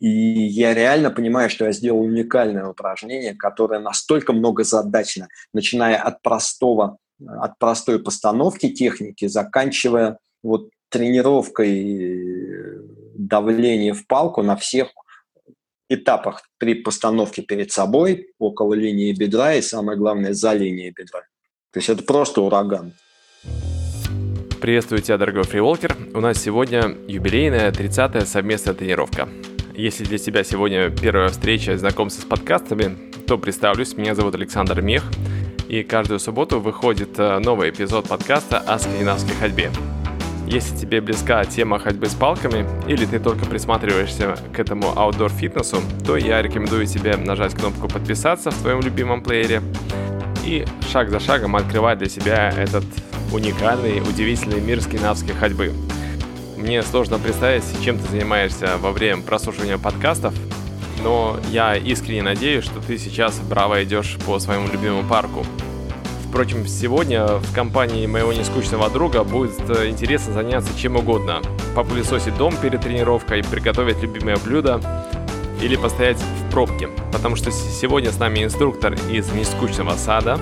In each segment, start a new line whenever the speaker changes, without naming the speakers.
И я реально понимаю, что я сделал уникальное упражнение, которое настолько многозадачно, начиная от простого, от простой постановки техники, заканчивая вот тренировкой давления в палку на всех этапах при постановке перед собой, около линии бедра и, самое главное, за линией бедра. То есть это просто ураган.
Приветствую тебя, дорогой фриволкер. У нас сегодня юбилейная 30-я совместная тренировка. Если для тебя сегодня первая встреча знакомство с подкастами, то представлюсь, меня зовут Александр Мех, и каждую субботу выходит э, новый эпизод подкаста о скандинавской ходьбе. Если тебе близка тема ходьбы с палками, или ты только присматриваешься к этому аутдор-фитнесу, то я рекомендую тебе нажать кнопку «Подписаться» в твоем любимом плеере и шаг за шагом открывать для себя этот уникальный, удивительный мир скандинавской ходьбы – мне сложно представить, чем ты занимаешься во время прослушивания подкастов, но я искренне надеюсь, что ты сейчас браво идешь по своему любимому парку. Впрочем, сегодня в компании моего нескучного друга будет э, интересно заняться чем угодно. Попылесосить дом перед тренировкой, приготовить любимое блюдо или постоять в пробке. Потому что сегодня с нами инструктор из нескучного сада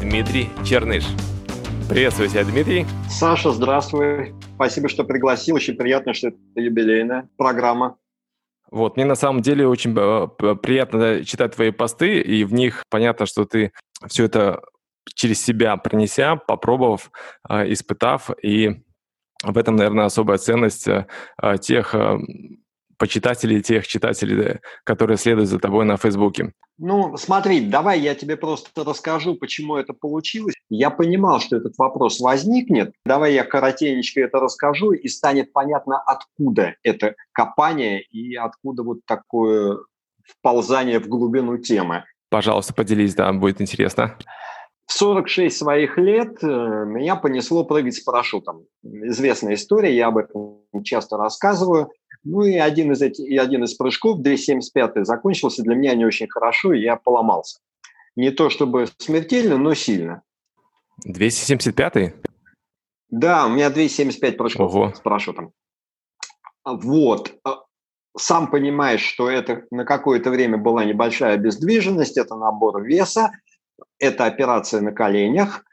Дмитрий Черныш. Приветствую тебя, Дмитрий.
Саша, здравствуй. Спасибо, что пригласил. Очень приятно, что это юбилейная программа.
Вот, мне на самом деле очень э, приятно читать твои посты, и в них понятно, что ты все это через себя пронеся, попробовав, э, испытав, и в этом, наверное, особая ценность э, тех почитателей, тех читателей, которые следуют за тобой на Фейсбуке?
Ну, смотри, давай я тебе просто расскажу, почему это получилось. Я понимал, что этот вопрос возникнет. Давай я коротенечко это расскажу, и станет понятно, откуда это копание и откуда вот такое вползание в глубину темы.
Пожалуйста, поделись, да, будет интересно.
В 46 своих лет э, меня понесло прыгать с парашютом. Известная история, я об этом часто рассказываю. Ну и один из, этих, и один из прыжков, 275 закончился для меня не очень хорошо, и я поломался. Не то чтобы смертельно, но сильно.
275-й?
Да, у меня 275 прыжков Ого. с парашютом. Вот. А, сам понимаешь, что это на какое-то время была небольшая обездвиженность, это набор веса, это операция на коленях,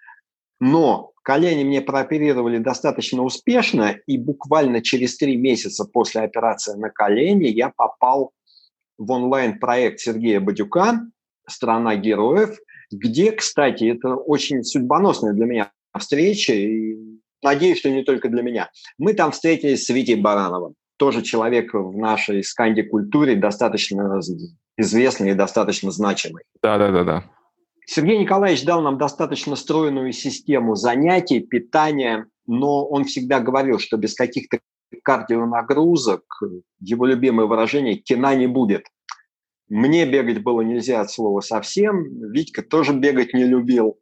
но Колени мне прооперировали достаточно успешно, и буквально через три месяца после операции на колени я попал в онлайн-проект Сергея Бадюка «Страна героев», где, кстати, это очень судьбоносная для меня встреча, и надеюсь, что не только для меня. Мы там встретились с Витей Барановым, тоже человек в нашей сканди-культуре достаточно известный и достаточно значимый.
Да-да-да.
Сергей Николаевич дал нам достаточно стройную систему занятий, питания, но он всегда говорил, что без каких-то кардионагрузок, его любимое выражение, кино не будет. Мне бегать было нельзя от слова совсем, Витька тоже бегать не любил.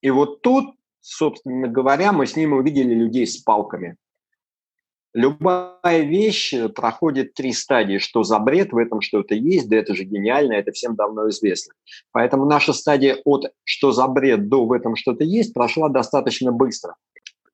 И вот тут, собственно говоря, мы с ним увидели людей с палками. Любая вещь проходит три стадии. Что за бред, в этом что-то есть, да это же гениально, это всем давно известно. Поэтому наша стадия от «что за бред» до «в этом что-то есть» прошла достаточно быстро.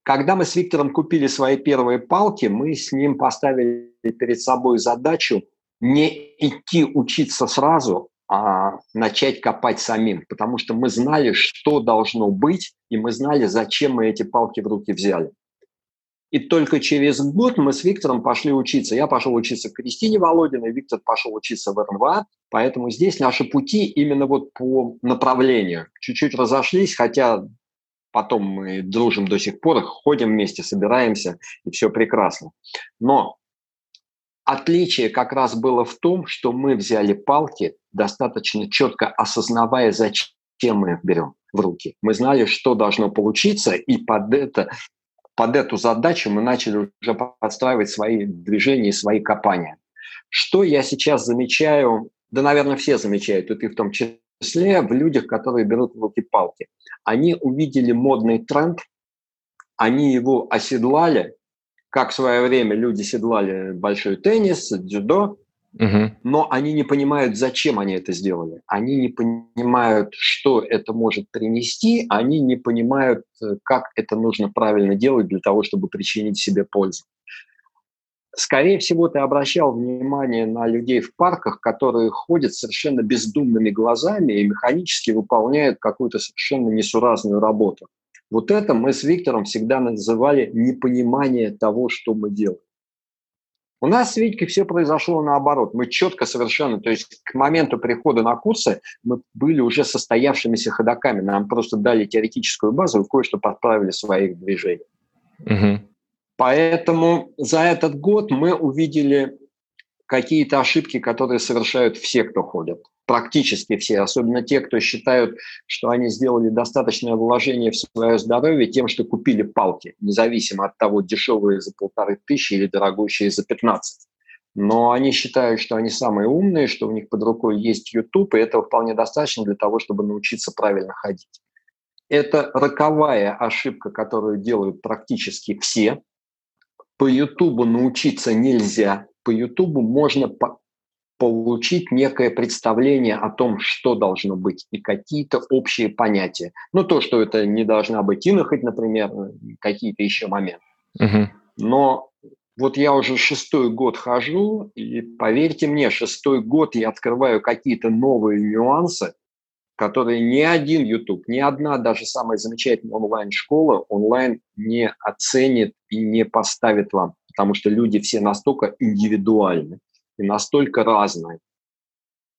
Когда мы с Виктором купили свои первые палки, мы с ним поставили перед собой задачу не идти учиться сразу, а начать копать самим, потому что мы знали, что должно быть, и мы знали, зачем мы эти палки в руки взяли. И только через год мы с Виктором пошли учиться. Я пошел учиться к Кристине Володиной, Виктор пошел учиться в РНВА. Поэтому здесь наши пути именно вот по направлению. Чуть-чуть разошлись, хотя потом мы дружим до сих пор, ходим вместе, собираемся, и все прекрасно. Но отличие как раз было в том, что мы взяли палки, достаточно четко осознавая, зачем мы их берем в руки. Мы знали, что должно получиться, и под это под эту задачу мы начали уже подстраивать свои движения и свои копания. Что я сейчас замечаю, да, наверное, все замечают, и ты в том числе, в людях, которые берут в руки палки. Они увидели модный тренд, они его оседлали, как в свое время люди седлали большой теннис, дзюдо, Угу. Но они не понимают, зачем они это сделали. Они не понимают, что это может принести. Они не понимают, э, как это нужно правильно делать для того, чтобы причинить себе пользу. Скорее всего, ты обращал внимание на людей в парках, которые ходят совершенно бездумными глазами и механически выполняют какую-то совершенно несуразную работу. Вот это мы с Виктором всегда называли непонимание того, что мы делаем. У нас с Витькой все произошло наоборот. Мы четко совершенно, то есть к моменту прихода на курсы мы были уже состоявшимися ходаками. Нам просто дали теоретическую базу и кое-что подправили в своих движениях. Угу. Поэтому за этот год мы увидели какие-то ошибки, которые совершают все, кто ходят. Практически все, особенно те, кто считают, что они сделали достаточное вложение в свое здоровье тем, что купили палки, независимо от того, дешевые за полторы тысячи или дорогущие за 15. Но они считают, что они самые умные, что у них под рукой есть YouTube, и этого вполне достаточно для того, чтобы научиться правильно ходить. Это роковая ошибка, которую делают практически все. По YouTube научиться нельзя, по Ютубу можно по получить некое представление о том, что должно быть, и какие-то общие понятия. Ну, то, что это не должна быть инохоть, например, какие-то еще моменты. Угу. Но вот я уже шестой год хожу, и поверьте мне, шестой год я открываю какие-то новые нюансы, которые ни один YouTube, ни одна даже самая замечательная онлайн-школа онлайн не оценит и не поставит вам потому что люди все настолько индивидуальны и настолько разные,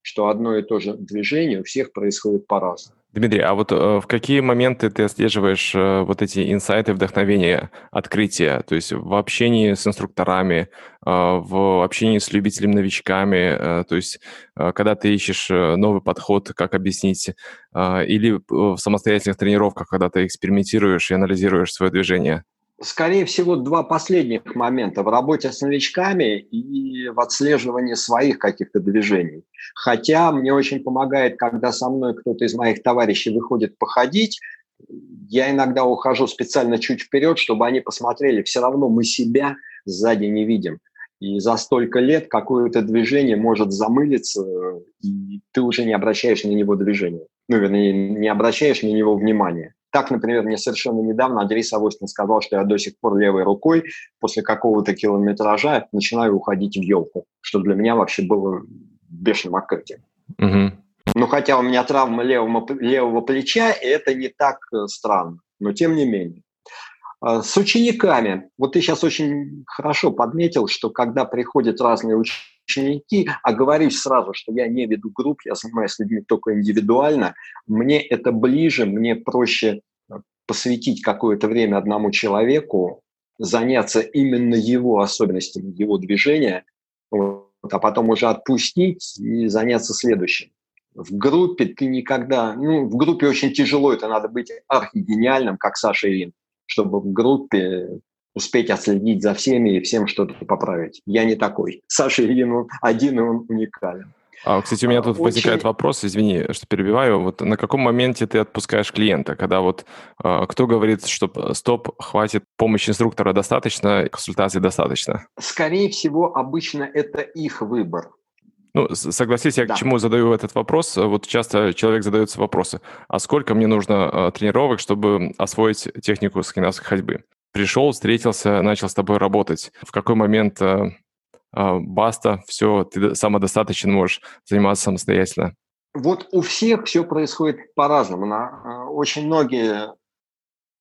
что одно и то же движение у всех происходит по-разному.
Дмитрий, а вот э, в какие моменты ты отслеживаешь э, вот эти инсайты, вдохновения, открытия? То есть в общении с инструкторами, э, в общении с любителями-новичками, э, то есть э, когда ты ищешь э, новый подход, как объяснить, или в самостоятельных тренировках, когда ты экспериментируешь и анализируешь свое движение?
Скорее всего, два последних момента в работе с новичками и в отслеживании своих каких-то движений. Хотя мне очень помогает, когда со мной кто-то из моих товарищей выходит походить, я иногда ухожу специально чуть вперед, чтобы они посмотрели. Все равно мы себя сзади не видим. И за столько лет какое-то движение может замылиться, и ты уже не обращаешь на него движения. Ну, вернее, не обращаешь на него внимания. Так, например, мне совершенно недавно Андрей Савостин сказал, что я до сих пор левой рукой после какого-то километража начинаю уходить в елку, что для меня вообще было бешеным открытием. Угу. Ну, хотя у меня травма левого, левого плеча, и это не так э, странно, но тем не менее. А, с учениками. Вот ты сейчас очень хорошо подметил, что когда приходят разные ученики, а говоришь сразу, что я не веду групп, я занимаюсь людьми только индивидуально, мне это ближе, мне проще э, посвятить какое-то время одному человеку, заняться именно его особенностями, его движения, вот, а потом уже отпустить и заняться следующим. В группе ты никогда, ну, в группе очень тяжело, это надо быть архигениальным, как Саша Ирин, чтобы в группе успеть отследить за всеми и всем что-то поправить. Я не такой. Саша Ильин один, и он уникален.
А, кстати, у меня тут Очень... возникает вопрос, извини, что перебиваю. Вот на каком моменте ты отпускаешь клиента? Когда вот э, кто говорит, что стоп, хватит, помощи инструктора достаточно, консультации достаточно?
Скорее всего, обычно это их выбор.
Ну, согласись, я да. к чему задаю этот вопрос. Вот часто человек задается вопросы, а сколько мне нужно э, тренировок, чтобы освоить технику скандинавской ходьбы? пришел, встретился, начал с тобой работать. В какой момент э, э, баста, все, ты самодостаточен, можешь заниматься самостоятельно?
Вот у всех все происходит по-разному. Э, очень многие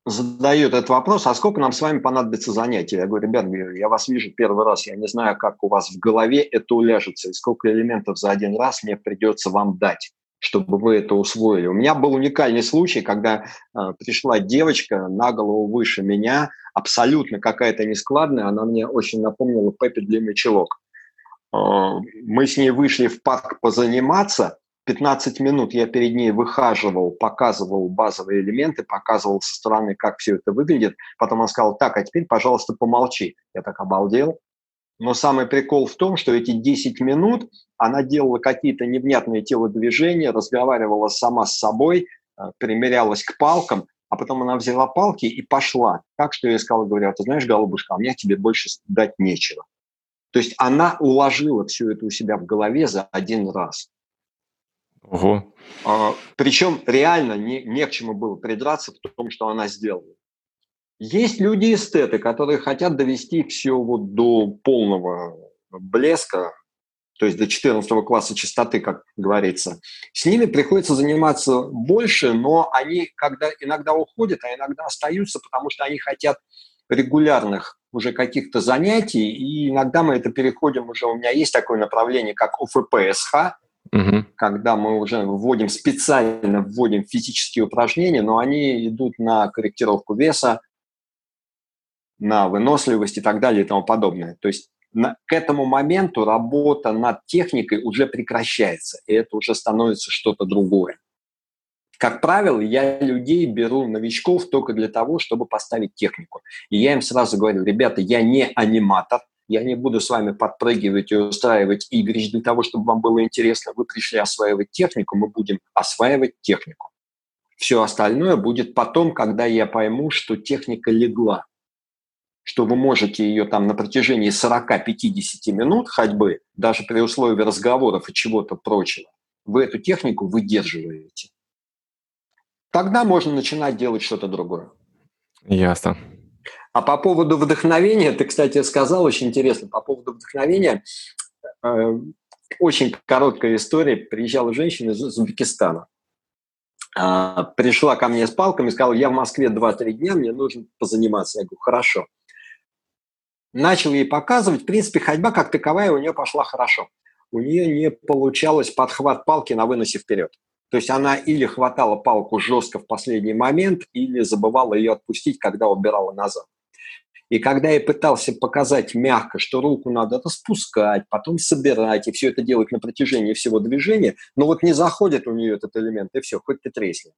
задают этот вопрос, а сколько нам с вами понадобится занятий? Я говорю, ребят, я вас вижу первый раз, я не знаю, как у вас в голове это уляжется, и сколько элементов за один раз мне придется вам дать чтобы вы это усвоили. У меня был уникальный случай, когда э, пришла девочка на голову выше меня, абсолютно какая-то нескладная, она мне очень напомнила Пеппи Длинный Чулок. Э, мы с ней вышли в парк позаниматься, 15 минут я перед ней выхаживал, показывал базовые элементы, показывал со стороны, как все это выглядит. Потом она сказала, так, а теперь, пожалуйста, помолчи. Я так обалдел. Но самый прикол в том, что эти 10 минут она делала какие-то невнятные телодвижения, разговаривала сама с собой, э, примерялась к палкам, а потом она взяла палки и пошла. Так что я сказал, говорю, ты знаешь, голубушка, а мне тебе больше дать нечего. То есть она уложила все это у себя в голове за один раз. Ого. А, причем реально не, не к чему было придраться в том, что она сделала. Есть люди-эстеты, которые хотят довести все вот до полного блеска, то есть до 14 класса чистоты, как говорится. С ними приходится заниматься больше, но они когда иногда уходят, а иногда остаются, потому что они хотят регулярных уже каких-то занятий, и иногда мы это переходим уже, у меня есть такое направление, как ОФПСХ, угу. когда мы уже вводим специально, вводим физические упражнения, но они идут на корректировку веса, на выносливость и так далее и тому подобное. То есть на, к этому моменту работа над техникой уже прекращается, и это уже становится что-то другое. Как правило, я людей беру, новичков, только для того, чтобы поставить технику. И я им сразу говорю, ребята, я не аниматор, я не буду с вами подпрыгивать и устраивать игры для того, чтобы вам было интересно. Вы пришли осваивать технику, мы будем осваивать технику. Все остальное будет потом, когда я пойму, что техника легла что вы можете ее там на протяжении 40-50 минут ходьбы, даже при условии разговоров и чего-то прочего, вы эту технику выдерживаете. Тогда можно начинать делать что-то другое.
Ясно.
А по поводу вдохновения, ты, кстати, сказал очень интересно, по поводу вдохновения, э, очень короткая история. Приезжала женщина из Узбекистана. Э, пришла ко мне с палками сказала, я в Москве 2-3 дня, мне нужно позаниматься. Я говорю, хорошо начал ей показывать, в принципе, ходьба как таковая у нее пошла хорошо. У нее не получалось подхват палки на выносе вперед. То есть она или хватала палку жестко в последний момент, или забывала ее отпустить, когда убирала назад. И когда я пытался показать мягко, что руку надо распускать, потом собирать, и все это делать на протяжении всего движения, но вот не заходит у нее этот элемент, и все, хоть ты тресни.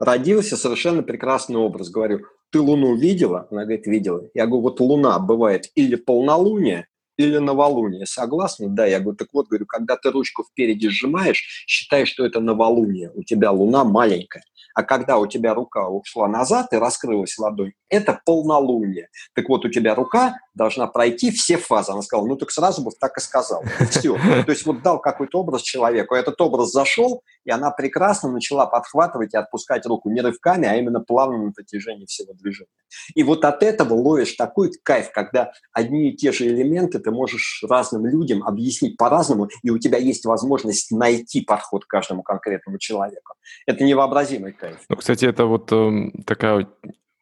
Родился совершенно прекрасный образ. Говорю, ты Луну видела? Она говорит, видела. Я говорю, вот Луна бывает или полнолуние, или новолуние. Согласна? Да. Я говорю, так вот, говорю, когда ты ручку впереди сжимаешь, считай, что это новолуние. У тебя Луна маленькая. А когда у тебя рука ушла назад и раскрылась ладонь, это полнолуние. Так вот, у тебя рука должна пройти все фазы. Она сказала, ну так сразу бы так и сказал. Все. То есть вот дал какой-то образ человеку, этот образ зашел, и она прекрасно начала подхватывать и отпускать руку не рывками, а именно плавно на протяжении всего движения. И вот от этого ловишь такой кайф, когда одни и те же элементы ты можешь разным людям объяснить по-разному, и у тебя есть возможность найти подход к каждому конкретному человеку. Это невообразимый кайф.
Ну, кстати, это вот э, такая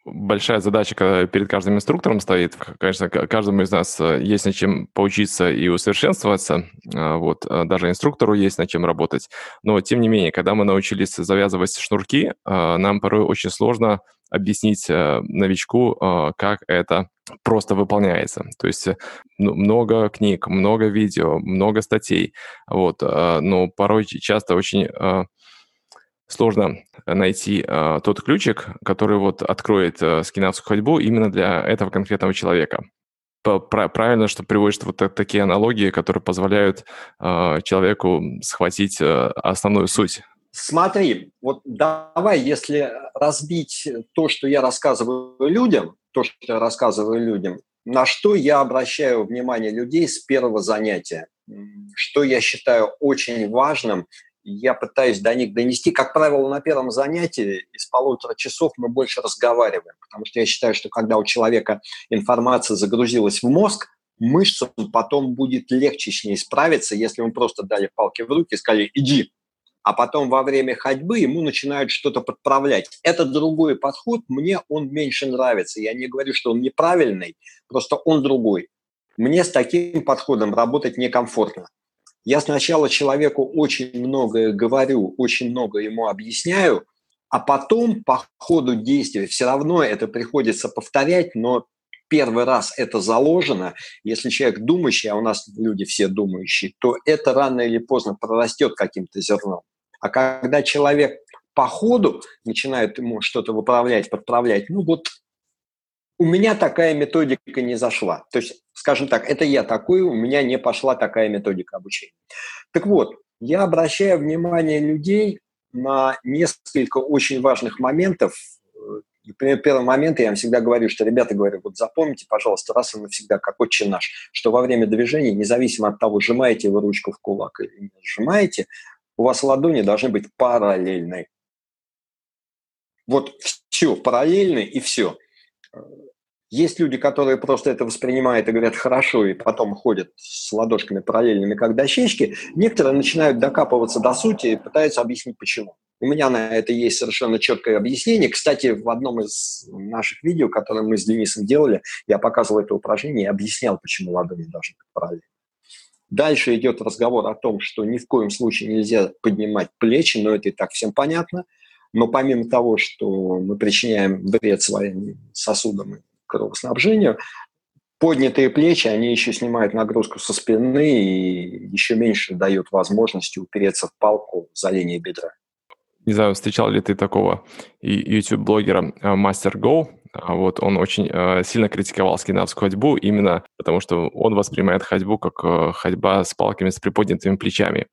большая задача перед каждым инструктором стоит. Конечно, каждому из нас э, есть над чем поучиться и усовершенствоваться. А, вот, а, даже инструктору есть над чем работать. Но, тем не менее, когда мы научились завязывать шнурки, нам порой очень сложно объяснить э, новичку, как это просто выполняется. То есть ну, много книг, много видео, много статей. Вот, но порой часто очень сложно найти э, тот ключик, который вот откроет э, скинавскую ходьбу именно для этого конкретного человека. Правильно, что приводишь вот такие аналогии, которые позволяют э, человеку схватить э, основную суть.
Смотри, вот давай, если разбить то, что я рассказываю людям, то, что я рассказываю людям, на что я обращаю внимание людей с первого занятия, что я считаю очень важным я пытаюсь до них донести. Как правило, на первом занятии из полутора часов мы больше разговариваем, потому что я считаю, что когда у человека информация загрузилась в мозг, мышцам потом будет легче с ней справиться, если мы просто дали палки в руки и сказали «иди», а потом во время ходьбы ему начинают что-то подправлять. Это другой подход, мне он меньше нравится. Я не говорю, что он неправильный, просто он другой. Мне с таким подходом работать некомфортно. Я сначала человеку очень многое говорю, очень много ему объясняю, а потом по ходу действия все равно это приходится повторять, но первый раз это заложено, если человек думающий, а у нас люди все думающие, то это рано или поздно прорастет каким-то зерном. А когда человек по ходу начинает ему что-то выправлять, подправлять, ну вот у меня такая методика не зашла. То есть, скажем так, это я такой, у меня не пошла такая методика обучения. Так вот, я обращаю внимание людей на несколько очень важных моментов. Например, первый момент я им всегда говорю, что, ребята, говорю, вот запомните, пожалуйста, раз и навсегда, как отче наш, что во время движения, независимо от того, сжимаете вы ручку в кулак или не сжимаете, у вас ладони должны быть параллельны. Вот все параллельно и все. Есть люди, которые просто это воспринимают и говорят хорошо, и потом ходят с ладошками параллельными, как дощечки. Некоторые начинают докапываться до сути и пытаются объяснить, почему. У меня на это есть совершенно четкое объяснение. Кстати, в одном из наших видео, которое мы с Денисом делали, я показывал это упражнение и объяснял, почему ладони должны быть параллельны. Дальше идет разговор о том, что ни в коем случае нельзя поднимать плечи, но это и так всем понятно. Но помимо того, что мы причиняем вред своим сосудам кровоснабжению, поднятые плечи, они еще снимают нагрузку со спины и еще меньше дают возможности упереться в палку за линией бедра.
Не знаю, встречал ли ты такого YouTube-блогера Master Go, а вот он очень э, сильно критиковал скандинавскую ходьбу именно потому, что он воспринимает ходьбу как э, ходьба с палками с приподнятыми плечами.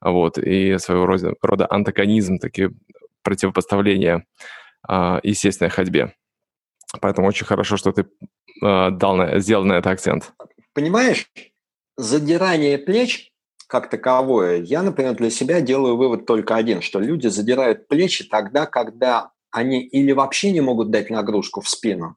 Вот, и своего рода, рода антагонизм, такие противопоставления естественной ходьбе. Поэтому очень хорошо, что ты э, дал на, сделал на это акцент.
Понимаешь, задирание плеч как таковое, я, например, для себя делаю вывод только один, что люди задирают плечи тогда, когда они или вообще не могут дать нагрузку в спину,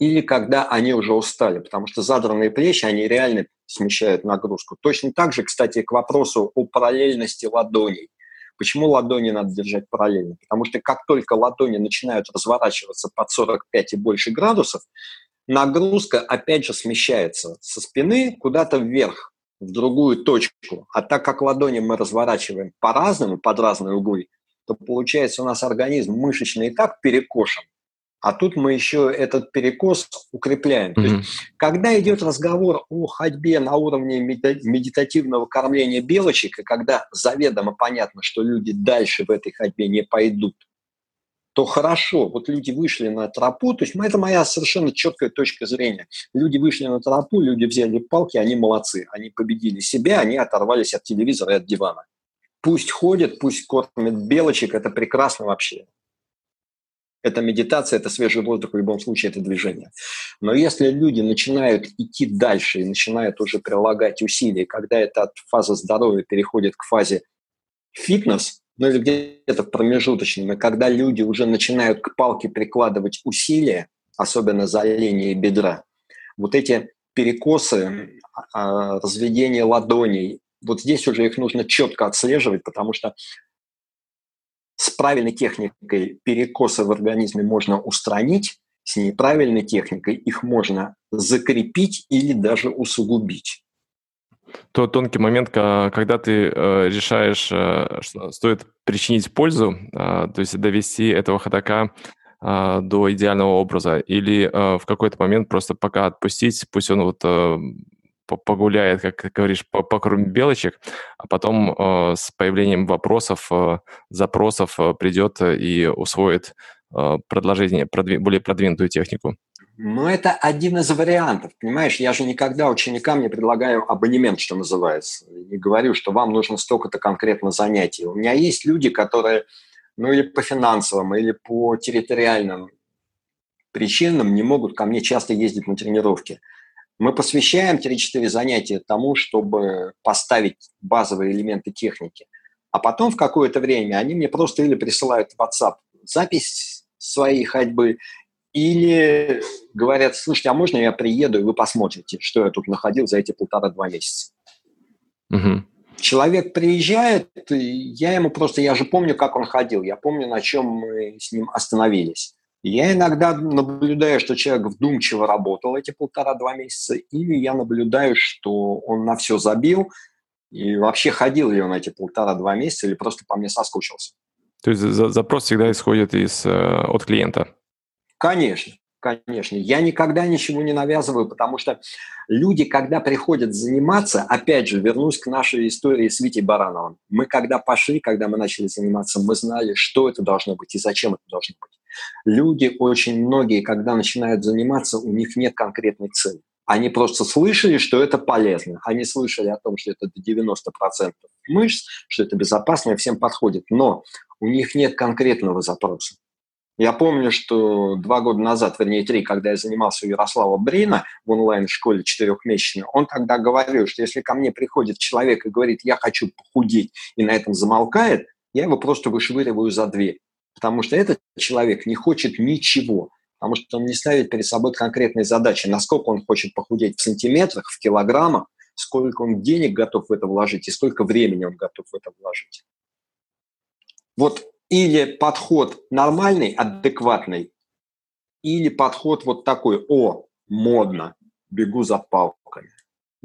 или когда они уже устали, потому что задранные плечи, они реально смещают нагрузку. Точно так же, кстати, к вопросу о параллельности ладоней. Почему ладони надо держать параллельно? Потому что как только ладони начинают разворачиваться под 45 и больше градусов, нагрузка опять же смещается со спины куда-то вверх, в другую точку. А так как ладони мы разворачиваем по-разному, под разные углы, то получается у нас организм мышечный и так перекошен, а тут мы еще этот перекос укрепляем. Mm-hmm. То есть, когда идет разговор о ходьбе на уровне медитативного кормления белочек, и когда заведомо понятно, что люди дальше в этой ходьбе не пойдут, то хорошо, вот люди вышли на тропу, то есть это моя совершенно четкая точка зрения. Люди вышли на тропу, люди взяли палки, они молодцы, они победили себя, они оторвались от телевизора и от дивана. Пусть ходят, пусть кормят белочек, это прекрасно вообще. Это медитация, это свежий воздух, в любом случае это движение. Но если люди начинают идти дальше и начинают уже прилагать усилия, когда эта фаза здоровья переходит к фазе фитнес, ну или где-то в промежуточном, и когда люди уже начинают к палке прикладывать усилия, особенно за линией бедра, вот эти перекосы, а, разведение ладоней, вот здесь уже их нужно четко отслеживать, потому что с правильной техникой перекосы в организме можно устранить, с неправильной техникой их можно закрепить или даже усугубить.
То тонкий момент, когда ты э, решаешь, э, что стоит причинить пользу, э, то есть довести этого ходока до идеального образа, или в какой-то момент просто пока отпустить, пусть он вот погуляет, как ты говоришь, по, по белочек, а потом э, с появлением вопросов, э, запросов э, придет и усвоит э, продолжение, продви, более продвинутую технику.
Ну, это один из вариантов, понимаешь? Я же никогда ученикам не предлагаю абонемент, что называется. Не говорю, что вам нужно столько-то конкретно занятий. У меня есть люди, которые, ну, или по финансовым, или по территориальным причинам не могут ко мне часто ездить на тренировки. Мы посвящаем 3-4 занятия тому, чтобы поставить базовые элементы техники. А потом в какое-то время они мне просто или присылают в WhatsApp запись своей ходьбы, или говорят, слушайте, а можно я приеду, и вы посмотрите, что я тут находил за эти полтора-два месяца. Угу. Человек приезжает, я ему просто, я же помню, как он ходил, я помню, на чем мы с ним остановились. Я иногда наблюдаю, что человек вдумчиво работал эти полтора-два месяца, или я наблюдаю, что он на все забил, и вообще ходил ли он эти полтора-два месяца, или просто по мне соскучился.
То есть запрос всегда исходит из, э, от клиента?
Конечно, конечно. Я никогда ничего не навязываю, потому что люди, когда приходят заниматься, опять же, вернусь к нашей истории с Витей Барановым. Мы когда пошли, когда мы начали заниматься, мы знали, что это должно быть и зачем это должно быть. Люди, очень многие, когда начинают заниматься, у них нет конкретной цели. Они просто слышали, что это полезно. Они слышали о том, что это до 90% мышц, что это безопасно и всем подходит. Но у них нет конкретного запроса. Я помню, что два года назад, вернее три, когда я занимался у Ярослава Брина в онлайн-школе четырехмесячной, он тогда говорил, что если ко мне приходит человек и говорит, я хочу похудеть, и на этом замолкает, я его просто вышвыриваю за дверь. Потому что этот человек не хочет ничего, потому что он не ставит перед собой конкретные задачи, насколько он хочет похудеть в сантиметрах, в килограммах, сколько он денег готов в это вложить и сколько времени он готов в это вложить. Вот или подход нормальный, адекватный, или подход вот такой, о, модно, бегу за палками.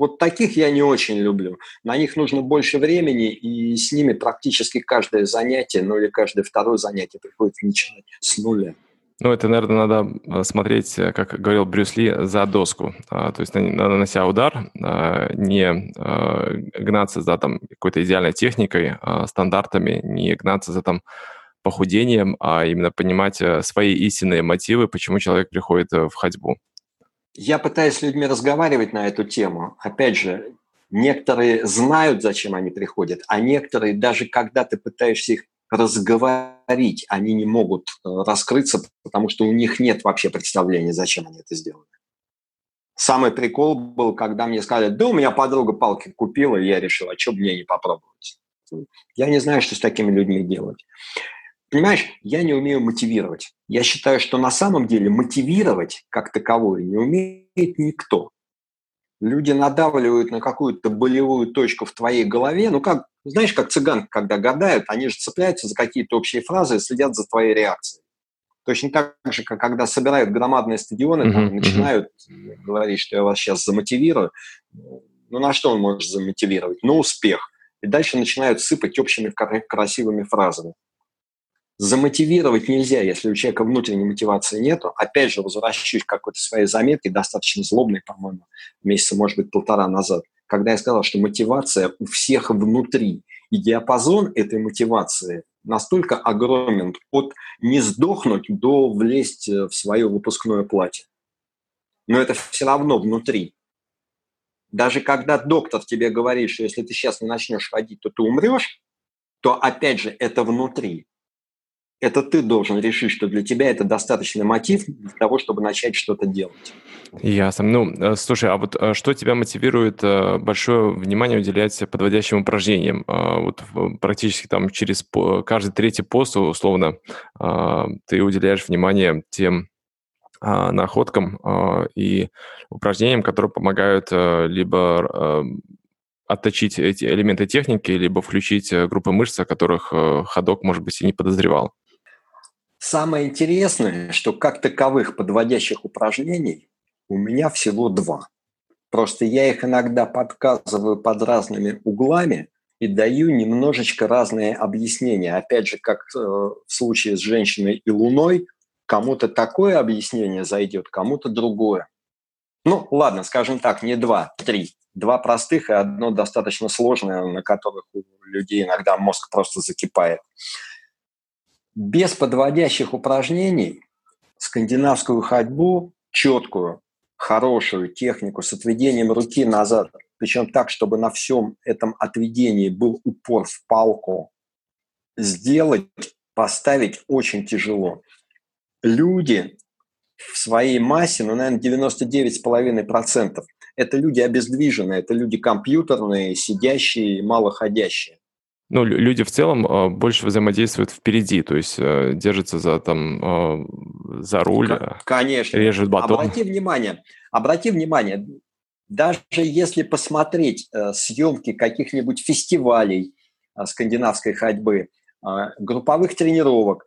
Вот таких я не очень люблю. На них нужно больше времени, и с ними практически каждое занятие, ну или каждое второе занятие приходится начинать с нуля.
Ну, это, наверное, надо э, смотреть, э, как говорил Брюс Ли, за доску. А, то есть, нанося удар, а, не а, гнаться за там какой-то идеальной техникой, стандартами, не гнаться за там похудением, а именно понимать э, свои истинные мотивы, почему человек приходит в ходьбу.
Я пытаюсь с людьми разговаривать на эту тему. Опять же, некоторые знают, зачем они приходят, а некоторые, даже когда ты пытаешься их разговорить, они не могут э, раскрыться, потому что у них нет вообще представления, зачем они это сделали. Самый прикол был, когда мне сказали, да у меня подруга палки купила, и я решил, а что мне не попробовать? Я не знаю, что с такими людьми делать. Понимаешь, я не умею мотивировать. Я считаю, что на самом деле мотивировать как таковое не умеет никто. Люди надавливают на какую-то болевую точку в твоей голове. Ну, как, знаешь, как цыган, когда гадают, они же цепляются за какие-то общие фразы и следят за твоей реакцией. Точно так же, как когда собирают громадные стадионы, uh-huh, там, начинают uh-huh. говорить, что я вас сейчас замотивирую. Ну, на что он может замотивировать? На успех. И дальше начинают сыпать общими красивыми фразами. Замотивировать нельзя, если у человека внутренней мотивации нету. Опять же, возвращаюсь к какой-то своей заметке, достаточно злобной, по-моему, месяца, может быть, полтора назад, когда я сказал, что мотивация у всех внутри. И диапазон этой мотивации настолько огромен от не сдохнуть до влезть в свое выпускное платье. Но это все равно внутри. Даже когда доктор тебе говорит, что если ты сейчас не начнешь ходить, то ты умрешь, то опять же это внутри это ты должен решить, что для тебя это достаточный мотив для того, чтобы начать что-то делать.
Ясно. Ну, э, слушай, а вот э, что тебя мотивирует э, большое внимание уделять подводящим упражнениям? Вот практически там через каждый третий пост, условно, ты уделяешь внимание тем находкам и упражнениям, которые помогают либо отточить эти элементы техники, либо включить группы мышц, о которых ходок, может быть, и не подозревал.
Самое интересное, что как таковых подводящих упражнений у меня всего два. Просто я их иногда подказываю под разными углами и даю немножечко разные объяснения. Опять же, как э, в случае с женщиной и луной, кому-то такое объяснение зайдет, кому-то другое. Ну, ладно, скажем так, не два, три. Два простых и одно достаточно сложное, на которых у людей иногда мозг просто закипает. Без подводящих упражнений скандинавскую ходьбу, четкую, хорошую технику с отведением руки назад, причем так, чтобы на всем этом отведении был упор в палку, сделать, поставить очень тяжело. Люди в своей массе, ну, наверное, 99,5% это люди обездвиженные, это люди компьютерные, сидящие, малоходящие
ну, люди в целом э, больше взаимодействуют впереди, то есть э, держатся за, там, э, за руль,
Конечно.
режут батон.
Обрати внимание, обрати внимание, даже если посмотреть э, съемки каких-нибудь фестивалей э, скандинавской ходьбы, э, групповых тренировок,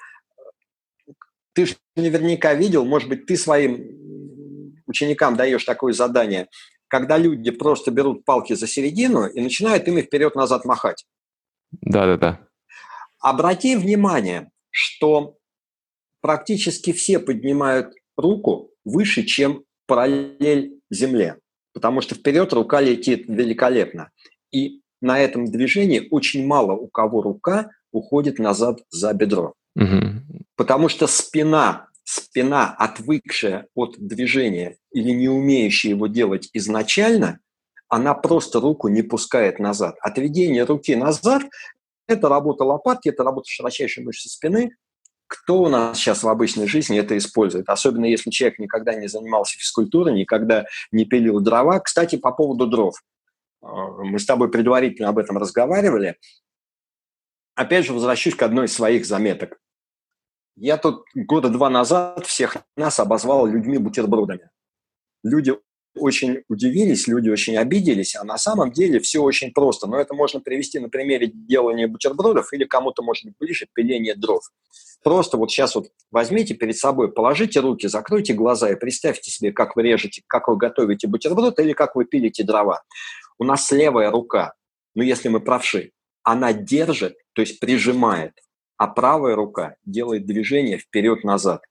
ты же наверняка видел, может быть, ты своим ученикам даешь такое задание, когда люди просто берут палки за середину и начинают ими вперед-назад махать.
Да-да-да.
Обрати внимание, что практически все поднимают руку выше, чем параллель Земле, потому что вперед рука летит великолепно. И на этом движении очень мало у кого рука уходит назад за бедро. Угу. Потому что спина, спина, отвыкшая от движения или не умеющая его делать изначально, она просто руку не пускает назад. Отведение руки назад – это работа лопатки, это работа широчайшей мышцы спины. Кто у нас сейчас в обычной жизни это использует? Особенно если человек никогда не занимался физкультурой, никогда не пилил дрова. Кстати, по поводу дров. А, мы с тобой предварительно об этом разговаривали. Опять же, возвращусь к одной из своих заметок. Я тут года два назад всех нас обозвал людьми-бутербродами. Люди очень удивились, люди очень обиделись, а на самом деле все очень просто. Но это можно привести на примере делания бутербродов или кому-то, может быть, ближе пиление дров. Просто вот сейчас вот возьмите перед собой, положите руки, закройте глаза и представьте себе, как вы режете, как вы готовите бутерброд или как вы пилите дрова. У нас левая рука, ну если мы правши, она держит, то есть прижимает, а правая рука делает движение вперед-назад.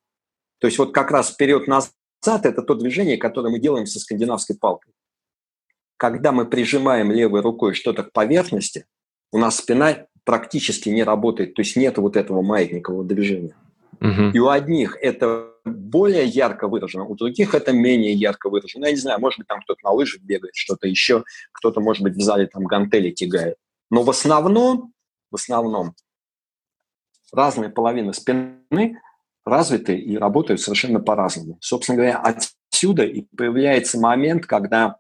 То есть вот как раз вперед-назад Цат – это то движение, которое мы делаем со скандинавской палкой. Когда мы прижимаем левой рукой что-то к поверхности, у нас спина практически не работает, то есть нет вот этого маятникового движения. Угу. И у одних это более ярко выражено, у других это менее ярко выражено. Я не знаю, может быть, там кто-то на лыжах бегает, что-то еще, кто-то, может быть, в зале там гантели тягает. Но в основном, в основном, разные половины спины развиты и работают совершенно по-разному. Собственно говоря, отсюда и появляется момент, когда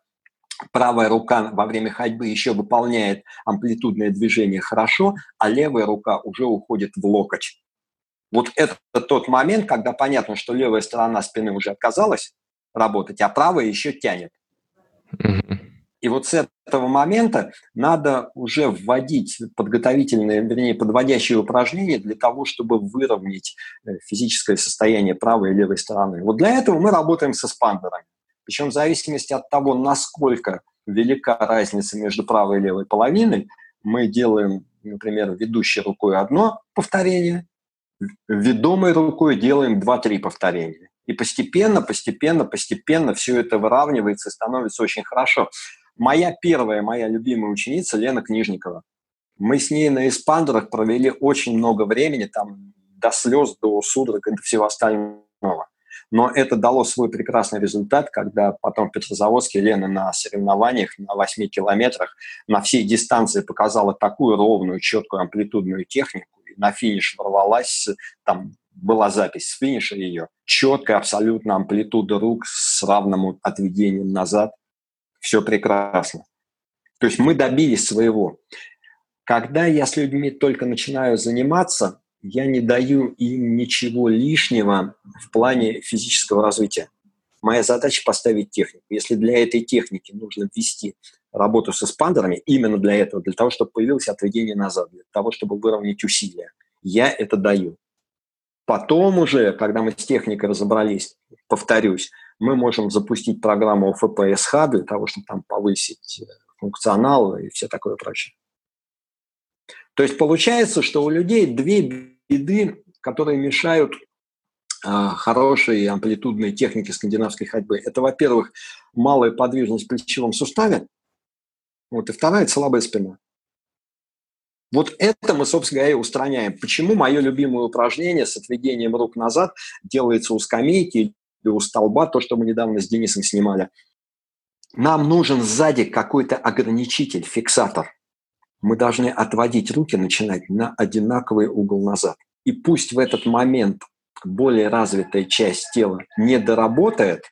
правая рука во время ходьбы еще выполняет амплитудное движение хорошо, а левая рука уже уходит в локоть. Вот это тот момент, когда понятно, что левая сторона спины уже отказалась работать, а правая еще тянет. И вот с этого момента надо уже вводить подготовительные, вернее, подводящие упражнения для того, чтобы выровнять э, физическое состояние правой и левой стороны. Вот для этого мы работаем со спандерами. Причем в зависимости от того, насколько велика разница между правой и левой половиной, мы делаем, например, ведущей рукой одно повторение, ведомой рукой делаем 2-3 повторения. И постепенно, постепенно, постепенно все это выравнивается и становится очень хорошо. Моя первая, моя любимая ученица Лена Книжникова. Мы с ней на эспандерах провели очень много времени, там до слез, до судорог и до всего остального. Но это дало свой прекрасный результат, когда потом в Петрозаводске Лена на соревнованиях на 8 километрах на всей дистанции показала такую ровную, четкую амплитудную технику. И на финиш ворвалась, там была запись с финиша ее, четкая абсолютно амплитуда рук с равным отведением назад все прекрасно. То есть мы добились своего. Когда я с людьми только начинаю заниматься, я не даю им ничего лишнего в плане физического развития. Моя задача поставить технику. Если для этой техники нужно ввести работу с эспандерами, именно для этого, для того, чтобы появилось отведение назад, для того, чтобы выровнять усилия, я это даю. Потом уже, когда мы с техникой разобрались, повторюсь, мы можем запустить программу ФПСХ для того, чтобы там повысить э, функционал и все такое прочее. То есть получается, что у людей две беды, которые мешают э, хорошей амплитудной технике скандинавской ходьбы. Это, во-первых, малая подвижность в плечевом суставе, вот, и вторая – слабая спина. Вот это мы, собственно говоря, и устраняем. Почему мое любимое упражнение с отведением рук назад делается у скамейки у столба, то, что мы недавно с Денисом снимали. Нам нужен сзади какой-то ограничитель, фиксатор. Мы должны отводить руки, начинать на одинаковый угол назад. И пусть в этот момент более развитая часть тела не доработает,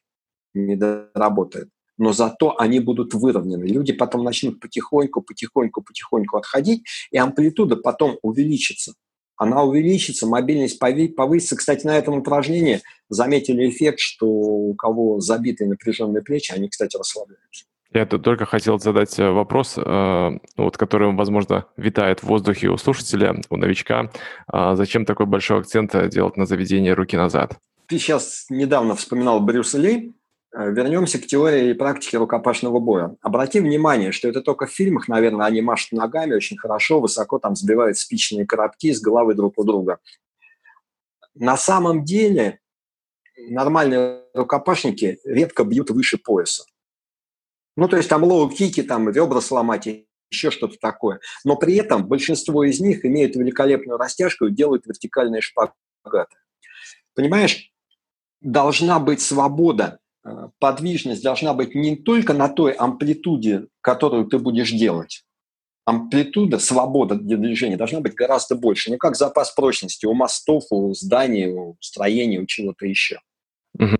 не доработает, но зато они будут выровнены. Люди потом начнут потихоньку, потихоньку, потихоньку отходить, и амплитуда потом увеличится она увеличится, мобильность повысится. Кстати, на этом упражнении заметили эффект, что у кого забитые напряженные плечи, они, кстати, расслабляются.
Я тут только хотел задать э, вопрос, э, вот, который, возможно, витает в воздухе у слушателя, у новичка. А зачем такой большой акцент делать на заведение руки назад?
Ты сейчас недавно вспоминал Брюса Ли, Э, вернемся к теории и практике рукопашного боя. Обрати внимание, что это только в фильмах, наверное, они машут ногами очень хорошо, высоко там сбивают спичные коробки с головы друг у друга. На самом деле нормальные рукопашники редко бьют выше пояса. Ну, то есть там low kick и, там ребра сломать, еще что-то такое. Но при этом большинство из них имеют великолепную растяжку и делают вертикальные шпагаты. Понимаешь, должна быть свобода Э, подвижность должна быть не только на той амплитуде, которую ты будешь делать. Амплитуда, свобода для движения должна быть гораздо больше. Не как запас прочности у мостов, у зданий, у строений, у чего-то еще. Угу.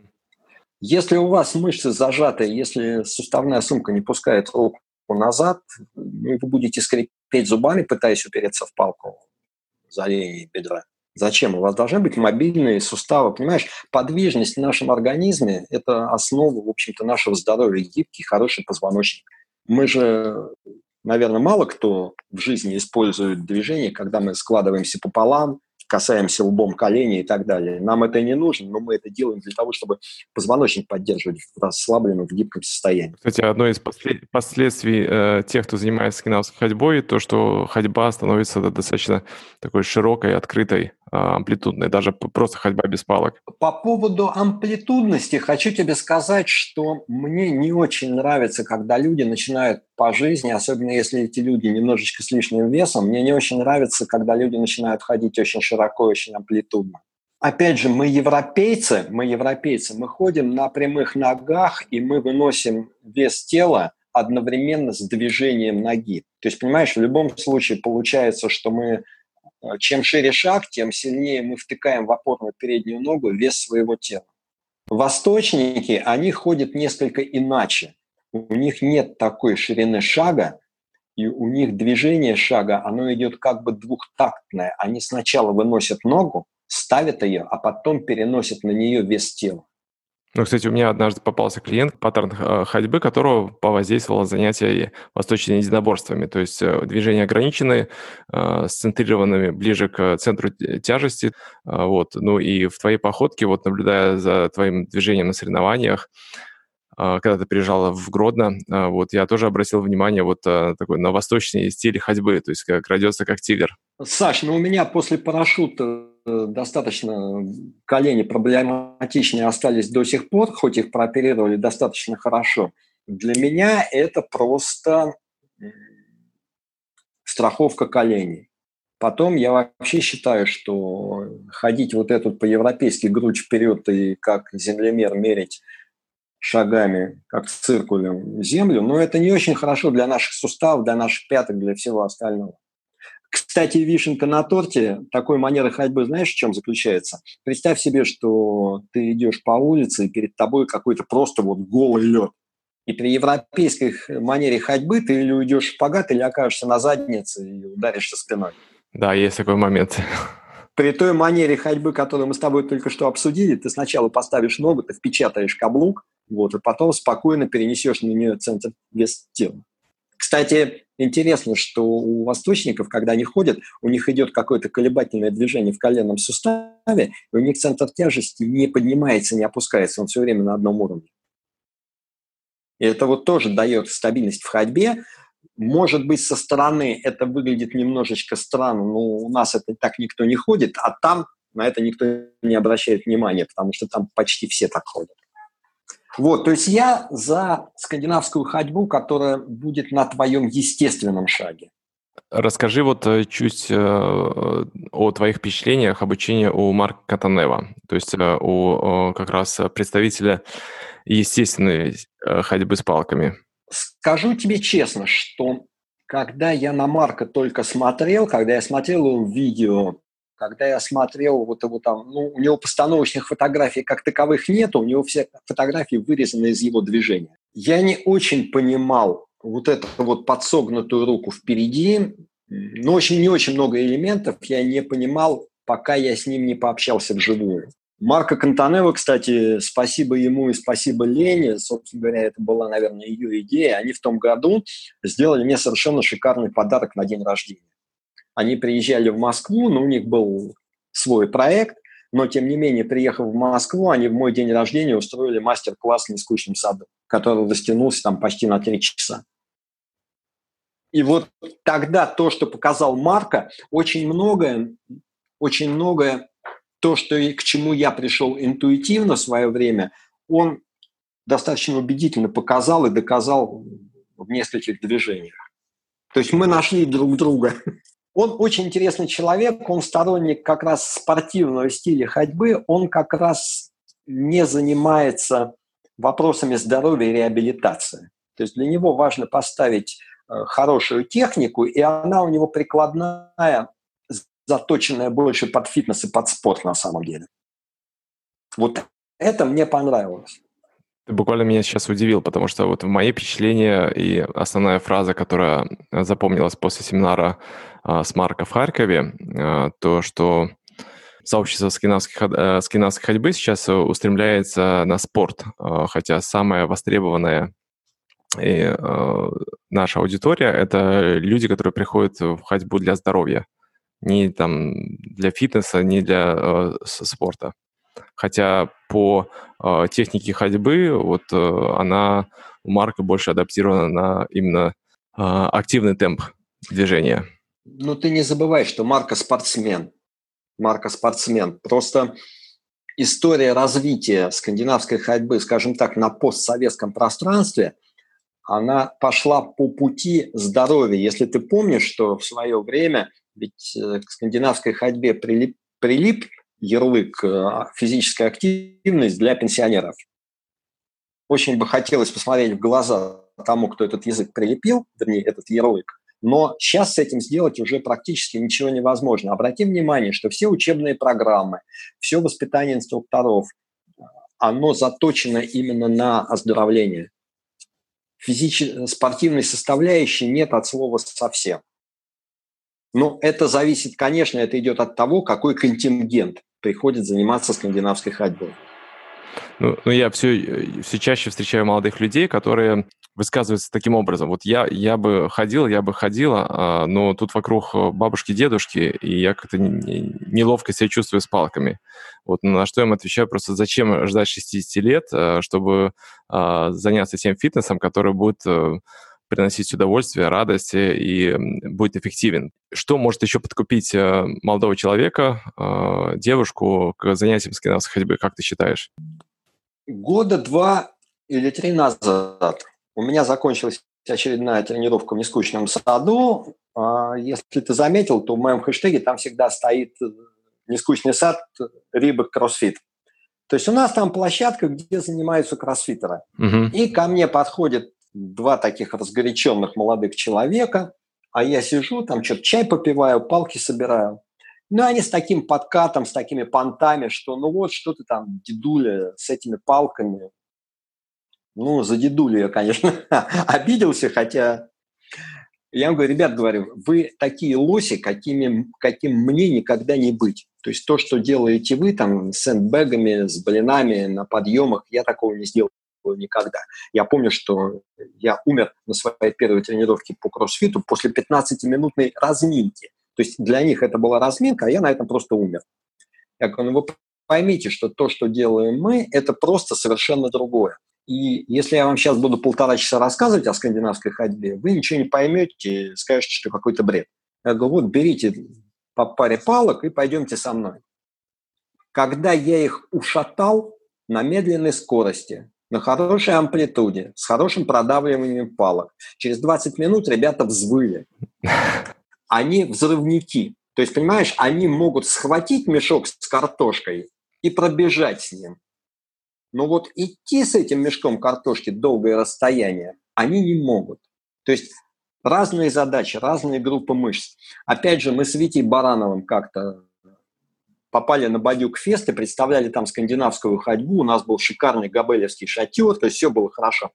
Если у вас мышцы зажаты, если суставная сумка не пускает руку назад, ну, вы будете скрипеть зубами, пытаясь упереться в палку за линией бедра. Зачем? У вас должны быть мобильные суставы. Понимаешь, подвижность в нашем организме – это основа, в общем-то, нашего здоровья. Гибкий, хороший позвоночник. Мы же, наверное, мало кто в жизни использует движение, когда мы складываемся пополам, касаемся лбом колени и так далее. Нам это не нужно, но мы это делаем для того, чтобы позвоночник поддерживать в расслабленном, в гибком состоянии.
Кстати, одно из последствий э, тех, кто занимается скандинавской ходьбой, то, что ходьба становится достаточно такой широкой, открытой, а, амплитудной, даже просто ходьба без палок.
По поводу амплитудности хочу тебе сказать, что мне не очень нравится, когда люди начинают по жизни, особенно если эти люди немножечко с лишним весом, мне не очень нравится, когда люди начинают ходить очень широко, очень амплитудно. Опять же, мы европейцы, мы европейцы, мы ходим на прямых ногах, и мы выносим вес тела одновременно с движением ноги. То есть, понимаешь, в любом случае получается, что мы Э, чем шире шаг, тем сильнее мы втыкаем в опорную переднюю ногу вес своего тела. Восточники, они ходят несколько иначе. У них нет такой ширины шага, и у них движение шага, оно идет как бы двухтактное. Они сначала выносят ногу, ставят ее, а потом переносят на нее вес тела.
Ну, кстати, у меня однажды попался клиент, паттерн э, ходьбы которого повоздействовало занятие восточными единоборствами. То есть э, движения ограниченные, э, сцентрированными ближе к центру тяжести. Вот. Ну и в твоей походке, вот наблюдая за твоим движением на соревнованиях, когда ты приезжала в Гродно, вот я тоже обратил внимание вот такой на восточный стиль ходьбы, то есть как крадется как тигр.
Саш, ну у меня после парашюта Э, достаточно колени проблематичнее остались до сих пор, хоть их прооперировали достаточно хорошо. Для меня это просто страховка коленей. Потом я вообще считаю, что ходить вот этот по-европейски грудь вперед и как землемер мерить шагами, как циркулем землю, но это не очень хорошо для наших суставов, для наших пяток, для всего остального. Кстати, вишенка на торте такой манеры ходьбы, знаешь, в чем заключается? Представь себе, что ты идешь по улице, и перед тобой какой-то просто вот голый лед. И при европейской манере ходьбы ты или уйдешь в шпагат, или окажешься на заднице и ударишься спиной.
Да, есть такой момент.
При той манере ходьбы, которую мы с тобой только что обсудили, ты сначала поставишь ногу, ты впечатаешь каблук, вот, и потом спокойно перенесешь на нее центр вес тела. Кстати, интересно, что у восточников, когда они ходят, у них идет какое-то колебательное движение в коленном суставе, и у них центр тяжести не поднимается, не опускается, он все время на одном уровне. И это вот тоже дает стабильность в ходьбе. Может быть, со стороны это выглядит немножечко странно, но у нас это так никто не ходит, а там на это никто не обращает внимания, потому что там почти все так ходят. Вот, то есть я за скандинавскую ходьбу, которая будет на твоем естественном шаге.
Расскажи вот э, чуть э, о твоих впечатлениях обучения у Марка Катанева, то есть э, у как раз представителя естественной ходьбы с палками.
Скажу тебе честно, что когда я на Марка только смотрел, когда я смотрел видео когда я смотрел вот его там, ну, у него постановочных фотографий как таковых нет, у него все фотографии вырезаны из его движения. Я не очень понимал вот эту вот подсогнутую руку впереди, но очень не очень много элементов я не понимал, пока я с ним не пообщался вживую. Марка Кантанева, кстати, спасибо ему и спасибо Лене, собственно говоря, это была, наверное, ее идея. Они в том году сделали мне совершенно шикарный подарок на день рождения. Они приезжали в Москву, но у них был свой проект, но тем не менее, приехав в Москву, они в мой день рождения устроили мастер-класс в нескучном саду, который растянулся там почти на три часа. И вот тогда то, что показал Марка, очень многое, очень многое, то, что, к чему я пришел интуитивно в свое время, он достаточно убедительно показал и доказал в нескольких движениях. То есть мы нашли друг друга. Он очень интересный человек, он сторонник как раз спортивного стиля ходьбы, он как раз не занимается вопросами здоровья и реабилитации. То есть для него важно поставить э, хорошую технику, и она у него прикладная, заточенная больше под фитнес и под спорт на самом деле. Вот это мне понравилось.
Ты буквально меня сейчас удивил, потому что вот мои впечатления и основная фраза, которая запомнилась после семинара а, с Марка в Харькове, а, то, что сообщество скинавской, э, скинавской ходьбы сейчас устремляется на спорт, хотя самая востребованная и, э, наша аудитория — это люди, которые приходят в ходьбу для здоровья, не там для фитнеса, не для э, спорта. Хотя по э, технике ходьбы вот э, она у Марка больше адаптирована на именно э, активный темп движения.
Ну, ты не забывай, что Марка спортсмен. Марка спортсмен. Просто история развития скандинавской ходьбы, скажем так, на постсоветском пространстве – она пошла по пути здоровья. Если ты помнишь, что в свое время ведь э, к скандинавской ходьбе прилип, прилип ярлык э, физическая активность для пенсионеров. Очень бы хотелось посмотреть в глаза тому, кто этот язык прилепил, вернее, этот ярлык. Но сейчас с этим сделать уже практически ничего невозможно. Обратим внимание, что все учебные программы, все воспитание инструкторов, оно заточено именно на оздоровление физической, спортивной составляющей нет от слова совсем. Но это зависит, конечно, это идет от того, какой контингент приходит заниматься скандинавской ходьбой.
Ну, ну я все, все чаще встречаю молодых людей, которые высказываются таким образом. Вот я, я бы ходил, я бы ходила, а, но тут вокруг бабушки, дедушки, и я как-то неловко себя чувствую с палками. Вот на что я им отвечаю просто, зачем ждать 60 лет, а, чтобы а, заняться тем фитнесом, который будет э, приносить удовольствие, радость и будет эффективен. Что может еще подкупить э, молодого человека, девушку к занятиям скинавской ходьбы, как ты считаешь?
Года два или три назад у меня закончилась очередная тренировка в нескучном саду. А, если ты заметил, то в моем хэштеге там всегда стоит э, нескучный сад Рибок Кроссфит. То есть у нас там площадка, где занимаются кроссфитеры. Угу. И ко мне подходят два таких разгоряченных молодых человека, а я сижу, там что-то чай попиваю, палки собираю. Ну, они с таким подкатом, с такими понтами, что ну вот, что ты там, дедуля, с этими палками. Ну, за дедулю я, конечно, обиделся, хотя я вам говорю, ребят, говорю, вы такие лоси, какими, каким мне никогда не быть. То есть то, что делаете вы там с сэндбэгами, с блинами на подъемах, я такого не сделал никогда. Я помню, что я умер на своей первой тренировке по кроссфиту после 15-минутной разминки. То есть для них это была разминка, а я на этом просто умер. Я говорю, ну вы поймите, что то, что делаем мы, это просто совершенно другое. И если я вам сейчас буду полтора часа рассказывать о скандинавской ходьбе, вы ничего не поймете, скажете, что какой-то бред. Я говорю, вот берите по паре палок и пойдемте со мной. Когда я их ушатал на медленной скорости, на хорошей амплитуде, с хорошим продавливанием палок, через 20 минут ребята взвыли. Они взрывники. То есть, понимаешь, они могут схватить мешок с картошкой и пробежать с ним. Но вот идти с этим мешком картошки долгое расстояние они не могут. То есть разные задачи, разные группы мышц. Опять же, мы с Витей Барановым как-то попали на Бадюк Фест и представляли там скандинавскую ходьбу. У нас был шикарный габелевский шатер, то есть все было хорошо.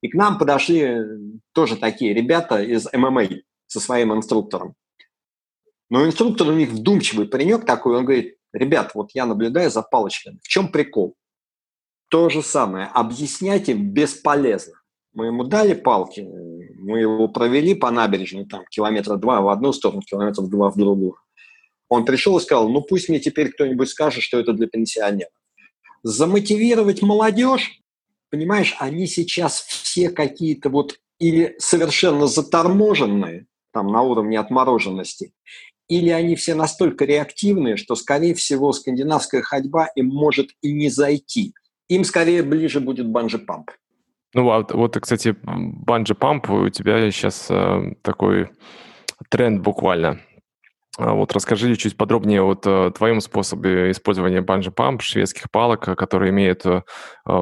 И к нам подошли тоже такие ребята из ММА со своим инструктором. Но инструктор у них вдумчивый паренек такой, он говорит, ребят, вот я наблюдаю за палочками. В чем прикол? То же самое. Объяснять им бесполезно. Мы ему дали палки, мы его провели по набережной, там, километра два в одну сторону, километров два в другую. Он пришел и сказал, ну пусть мне теперь кто-нибудь скажет, что это для пенсионеров. Замотивировать молодежь, понимаешь, они сейчас все какие-то вот или совершенно заторможенные, там, на уровне отмороженности, или они все настолько реактивные, что, скорее всего, скандинавская ходьба им может и не зайти – им скорее ближе будет банджи-памп.
Ну вот, вот, кстати, банджи-памп у тебя сейчас э, такой тренд буквально. А вот расскажи чуть подробнее о э, твоем способе использования банджи-памп, шведских палок, которые имеют э,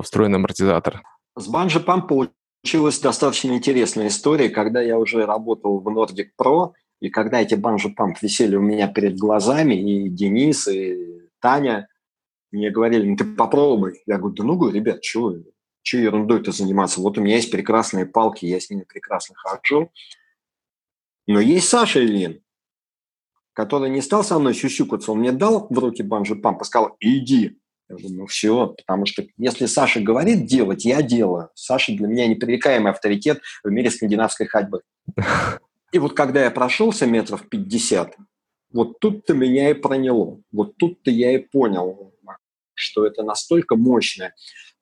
встроенный амортизатор.
С банджи-памп получилась достаточно интересная история, когда я уже работал в Nordic Pro, и когда эти банджи-памп висели у меня перед глазами, и Денис, и Таня мне говорили, ну ты попробуй. Я говорю, да ну, ребят, чего, чего ерундой-то заниматься? Вот у меня есть прекрасные палки, я с ними прекрасно хожу. Но есть Саша Ильин. Который не стал со мной сюсюкаться, он мне дал в руки банджи-памп и сказал «иди». Я думаю, ну все, потому что если Саша говорит делать, я делаю. Саша для меня непререкаемый авторитет в мире скандинавской ходьбы. И вот когда я прошелся метров 50, вот тут-то меня и проняло. Вот тут-то я и понял, что это настолько мощное.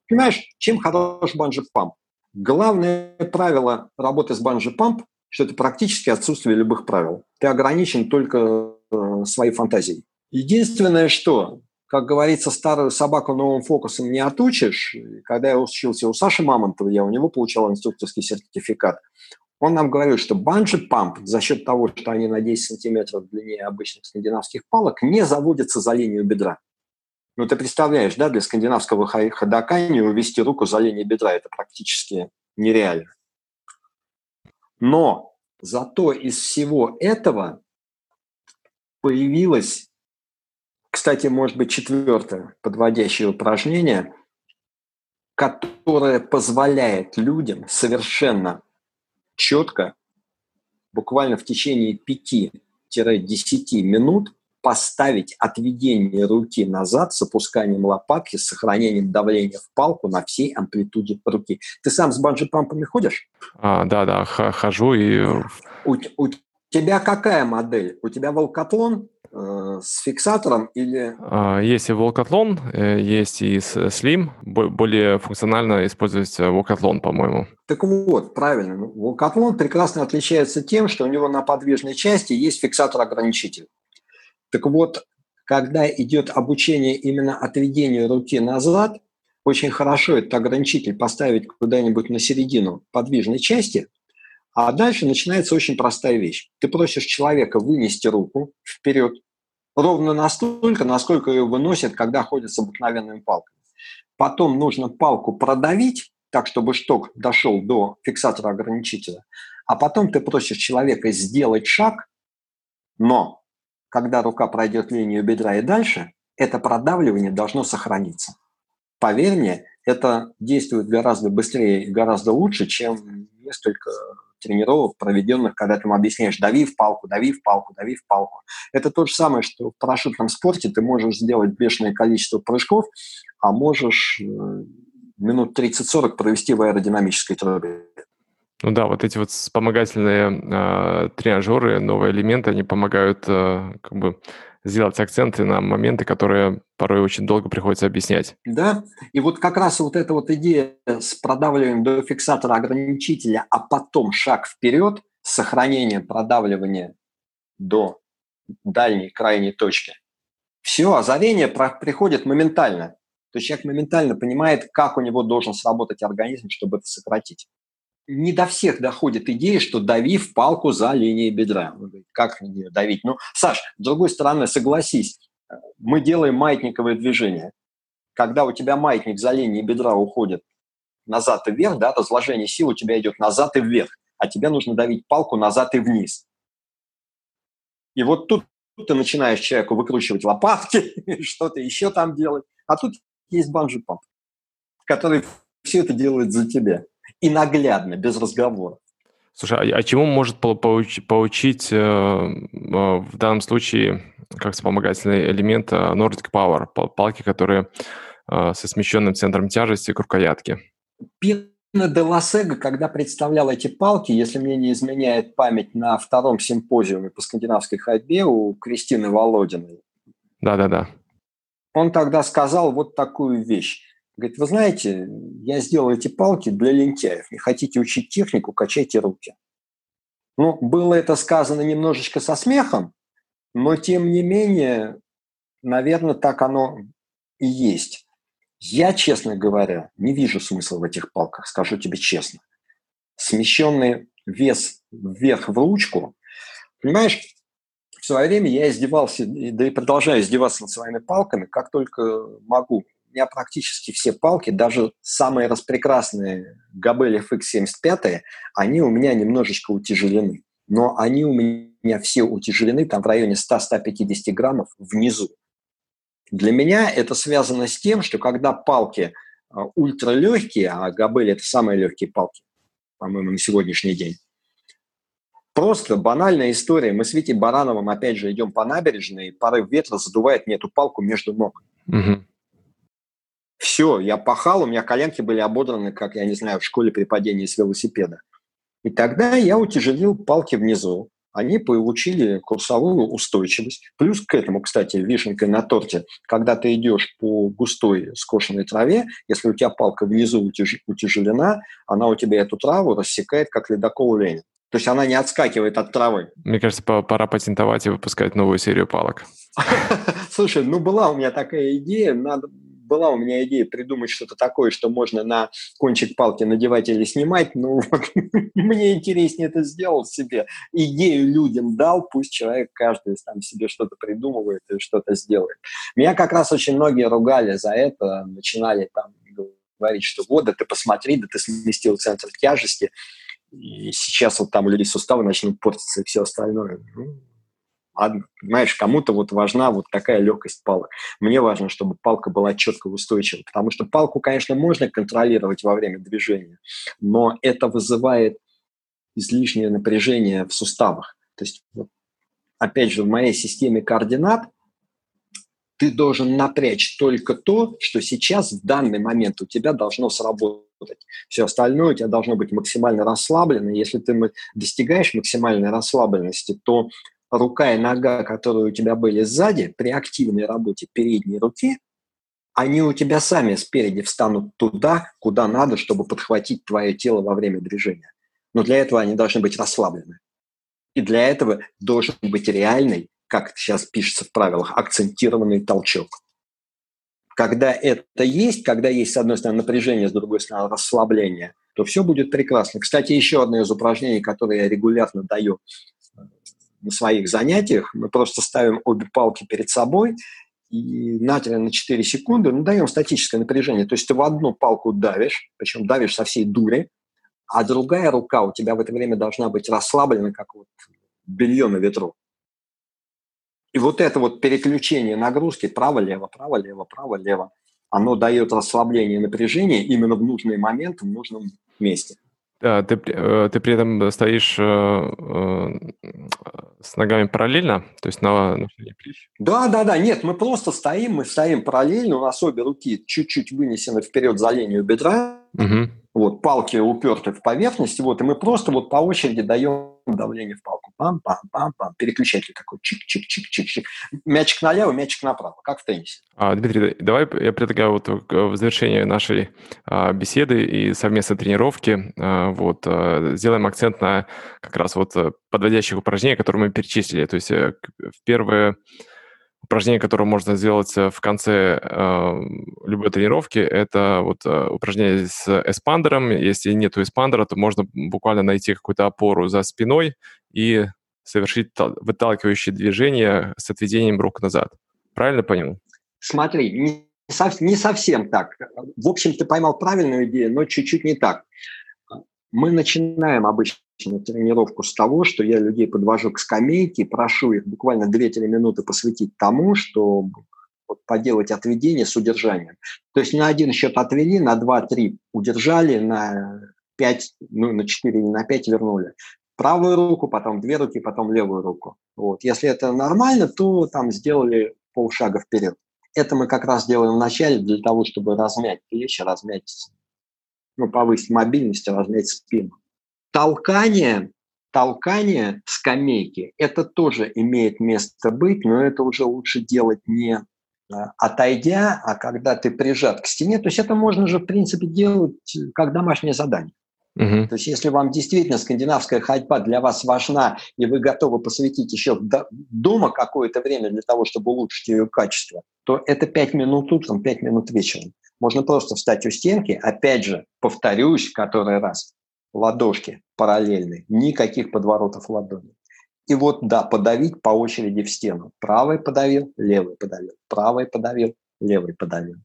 Понимаешь, чем хорош банджи-памп? Главное правило работы с банджи-памп, что это практически отсутствие любых правил. Ты ограничен только э, своей фантазией. Единственное, что как говорится, старую собаку новым фокусом не отучишь. Когда я учился у Саши Мамонтова, я у него получал инструкторский сертификат. Он нам говорил, что банджи-памп за счет того, что они на 10 сантиметров длиннее обычных скандинавских палок, не заводятся за линию бедра. Ну, ты представляешь, да, для скандинавского ходока не увести руку за линию бедра – это практически нереально. Но зато из всего этого появилась кстати, может быть, четвертое подводящее упражнение, которое позволяет людям совершенно четко, буквально в течение 5-10 минут поставить отведение руки назад с опусканием лопатки, с сохранением давления в палку на всей амплитуде руки. Ты сам с банджи-пампами ходишь?
А, да, да, хожу и...
У, у тебя какая модель? У тебя волкатлон Э, с фиксатором или...
А, есть и волкатлон, э, есть и Slim. Более функционально использовать волкатлон, по-моему.
Так вот, правильно. Волкатлон прекрасно отличается тем, что у него на подвижной части есть фиксатор-ограничитель. Так вот, когда идет обучение именно отведению руки назад, очень хорошо этот ограничитель поставить куда-нибудь на середину подвижной части, а дальше начинается очень простая вещь. Ты просишь человека вынести руку вперед, ровно настолько, насколько ее выносят, когда ходят с обыкновенными палками. Потом нужно палку продавить, так, чтобы шток дошел до фиксатора ограничителя. А потом ты просишь человека сделать шаг, но когда рука пройдет линию бедра и дальше, это продавливание должно сохраниться. Поверь мне, это действует гораздо быстрее и гораздо лучше, чем несколько тренировок, проведенных, когда ты ему объясняешь, дави в палку, дави в палку, дави в палку. Это то же самое, что в парашютном спорте ты можешь сделать бешеное количество прыжков, а можешь э, минут 30-40 провести в аэродинамической трубе.
Ну да, вот эти вот вспомогательные э, тренажеры, новые элементы, они помогают э, как бы сделать акценты на моменты, которые порой очень долго приходится объяснять.
Да, и вот как раз вот эта вот идея с продавливанием до фиксатора ограничителя, а потом шаг вперед с сохранением продавливания до дальней крайней точки. Все, озарение приходит моментально. То есть человек моментально понимает, как у него должен сработать организм, чтобы это сократить не до всех доходит идея, что дави в палку за линией бедра. Как давить? Ну, Саш, с другой стороны, согласись, мы делаем маятниковое движение. Когда у тебя маятник за линией бедра уходит назад и вверх, да, разложение сил у тебя идет назад и вверх, а тебе нужно давить палку назад и вниз. И вот тут ты начинаешь человеку выкручивать лопатки, что-то еще там делать, а тут есть банджи-памп, который все это делает за тебя и наглядно, без разговора.
Слушай, а, а чему может поуч, поучить э, э, в данном случае как вспомогательный элемент э, Nordic Power, палки, которые э, со смещенным центром тяжести к рукоятке?
Пина де Ласега, когда представлял эти палки, если мне не изменяет память, на втором симпозиуме по скандинавской ходьбе у Кристины Володиной.
Да-да-да.
Он тогда сказал вот такую вещь. Говорит, вы знаете, я сделал эти палки для лентяев. Не хотите учить технику, качайте руки. Ну, было это сказано немножечко со смехом, но тем не менее, наверное, так оно и есть. Я, честно говоря, не вижу смысла в этих палках, скажу тебе честно. Смещенный вес вверх в ручку. Понимаешь, в свое время я издевался, да и продолжаю издеваться над своими палками, как только могу меня практически все палки, даже самые распрекрасные Gabel FX75, они у меня немножечко утяжелены. Но они у меня все утяжелены там в районе 100-150 граммов внизу. Для меня это связано с тем, что когда палки а, ультралегкие, а Габель это самые легкие палки, по-моему, на сегодняшний день, Просто банальная история. Мы с Витей Барановым, опять же, идем по набережной, порыв ветра задувает мне эту палку между ног. Угу. Все, я пахал, у меня коленки были ободраны, как, я не знаю, в школе при падении с велосипеда. И тогда я утяжелил палки внизу. Они получили курсовую устойчивость. Плюс к этому, кстати, вишенкой на торте, когда ты идешь по густой скошенной траве, если у тебя палка внизу утяжелена, она у тебя эту траву рассекает, как ледокол Ленин. То есть она не отскакивает от травы.
Мне кажется, пора патентовать и выпускать новую серию палок.
Слушай, ну была у меня такая идея, надо, была у меня идея придумать что-то такое, что можно на кончик палки надевать или снимать, но вот, мне интереснее это сделал себе. Идею людям дал, пусть человек каждый там себе что-то придумывает и что-то сделает. Меня как раз очень многие ругали за это, начинали там говорить, что вот, да ты посмотри, да ты сместил центр тяжести и сейчас вот там у людей суставы начнут портиться и все остальное. Ну, ладно, понимаешь, кому-то вот важна вот такая легкость палок. Мне важно, чтобы палка была четко устойчива, потому что палку, конечно, можно контролировать во время движения, но это вызывает излишнее напряжение в суставах. То есть, опять же, в моей системе координат ты должен напрячь только то, что сейчас в данный момент у тебя должно сработать работать. Все остальное у тебя должно быть максимально расслаблено. Если ты достигаешь максимальной расслабленности, то рука и нога, которые у тебя были сзади, при активной работе передней руки, они у тебя сами спереди встанут туда, куда надо, чтобы подхватить твое тело во время движения. Но для этого они должны быть расслаблены. И для этого должен быть реальный, как сейчас пишется в правилах, акцентированный толчок. Когда это есть, когда есть, с одной стороны, напряжение, с другой стороны, расслабление, то все будет прекрасно. Кстати, еще одно из упражнений, которое я регулярно даю на своих занятиях, мы просто ставим обе палки перед собой и натри на 4 секунды, ну, даем статическое напряжение. То есть ты в одну палку давишь, причем давишь со всей дури, а другая рука у тебя в это время должна быть расслаблена, как вот белье на ветру. И вот это вот переключение нагрузки право-лево, право-лево, право-лево, оно дает расслабление напряжения именно в нужный момент, в нужном месте.
Да, ты, э, ты при этом стоишь э, э, с ногами параллельно, то есть на, на
плеч? Да, да, да, нет, мы просто стоим, мы стоим параллельно, у нас обе руки чуть-чуть вынесены вперед за линию бедра, угу. вот, палки уперты в поверхность, вот, и мы просто вот по очереди даем давление в палку. Пам-пам-пам-пам. Переключатель такой чик-чик-чик-чик-чик. Мячик налево, мячик направо, как в теннисе.
А, Дмитрий, давай я предлагаю вот в завершении нашей а, беседы и совместной тренировки а, вот а, сделаем акцент на как раз вот э, подводящих упражнений, которые мы перечислили. То есть э, в первые упражнение, которое можно сделать э, в конце э, любой тренировки, это вот э, упражнение с эспандером. Если нету эспандера, то можно буквально найти какую-то опору за спиной и совершить выталкивающее движение с отведением рук назад. Правильно понял?
Смотри, не, не совсем так. В общем, ты поймал правильную идею, но чуть-чуть не так. Мы начинаем обычно тренировку с того, что я людей подвожу к скамейке, прошу их буквально 2-3 минуты посвятить тому, что вот, поделать отведение с удержанием. То есть на один счет отвели, на 2-3 удержали, на 5, ну, на 4 или на 5 вернули. Правую руку, потом две руки, потом левую руку. Вот. Если это нормально, то там сделали полшага вперед. Это мы как раз делаем вначале для того, чтобы размять плечи, размять ну, повысить мобильность, размять спину. Толкание, толкание скамейки, это тоже имеет место быть, но это уже лучше делать не а, отойдя, а когда ты прижат к стене. То есть это можно же, в принципе, делать как домашнее задание. Угу. То есть если вам действительно скандинавская ходьба для вас важна, и вы готовы посвятить еще дома какое-то время для того, чтобы улучшить ее качество, то это 5 минут утром, 5 минут вечером. Можно просто встать у стенки, опять же, повторюсь который раз, ладошки параллельные, никаких подворотов ладони. И вот, да, подавить по очереди в стену. Правый подавил, левый подавил, правый подавил, левый подавил.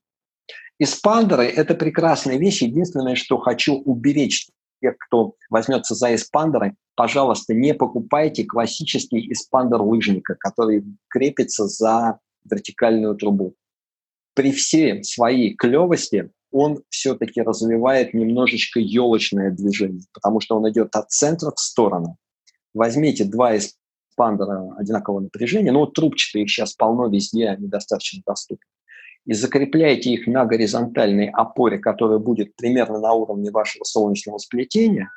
Испандеры – это прекрасная вещь. Единственное, что хочу уберечь тех, кто возьмется за эспандеры, пожалуйста, не покупайте классический эспандер лыжника, который крепится за вертикальную трубу при всей своей клевости он все-таки развивает немножечко елочное движение, потому что он идет от центра в сторону. возьмите два эспандера одинакового напряжения, ну трубчатые их сейчас полно везде, они достаточно доступны, и закрепляйте их на горизонтальной опоре, которая будет примерно на уровне вашего солнечного сплетения,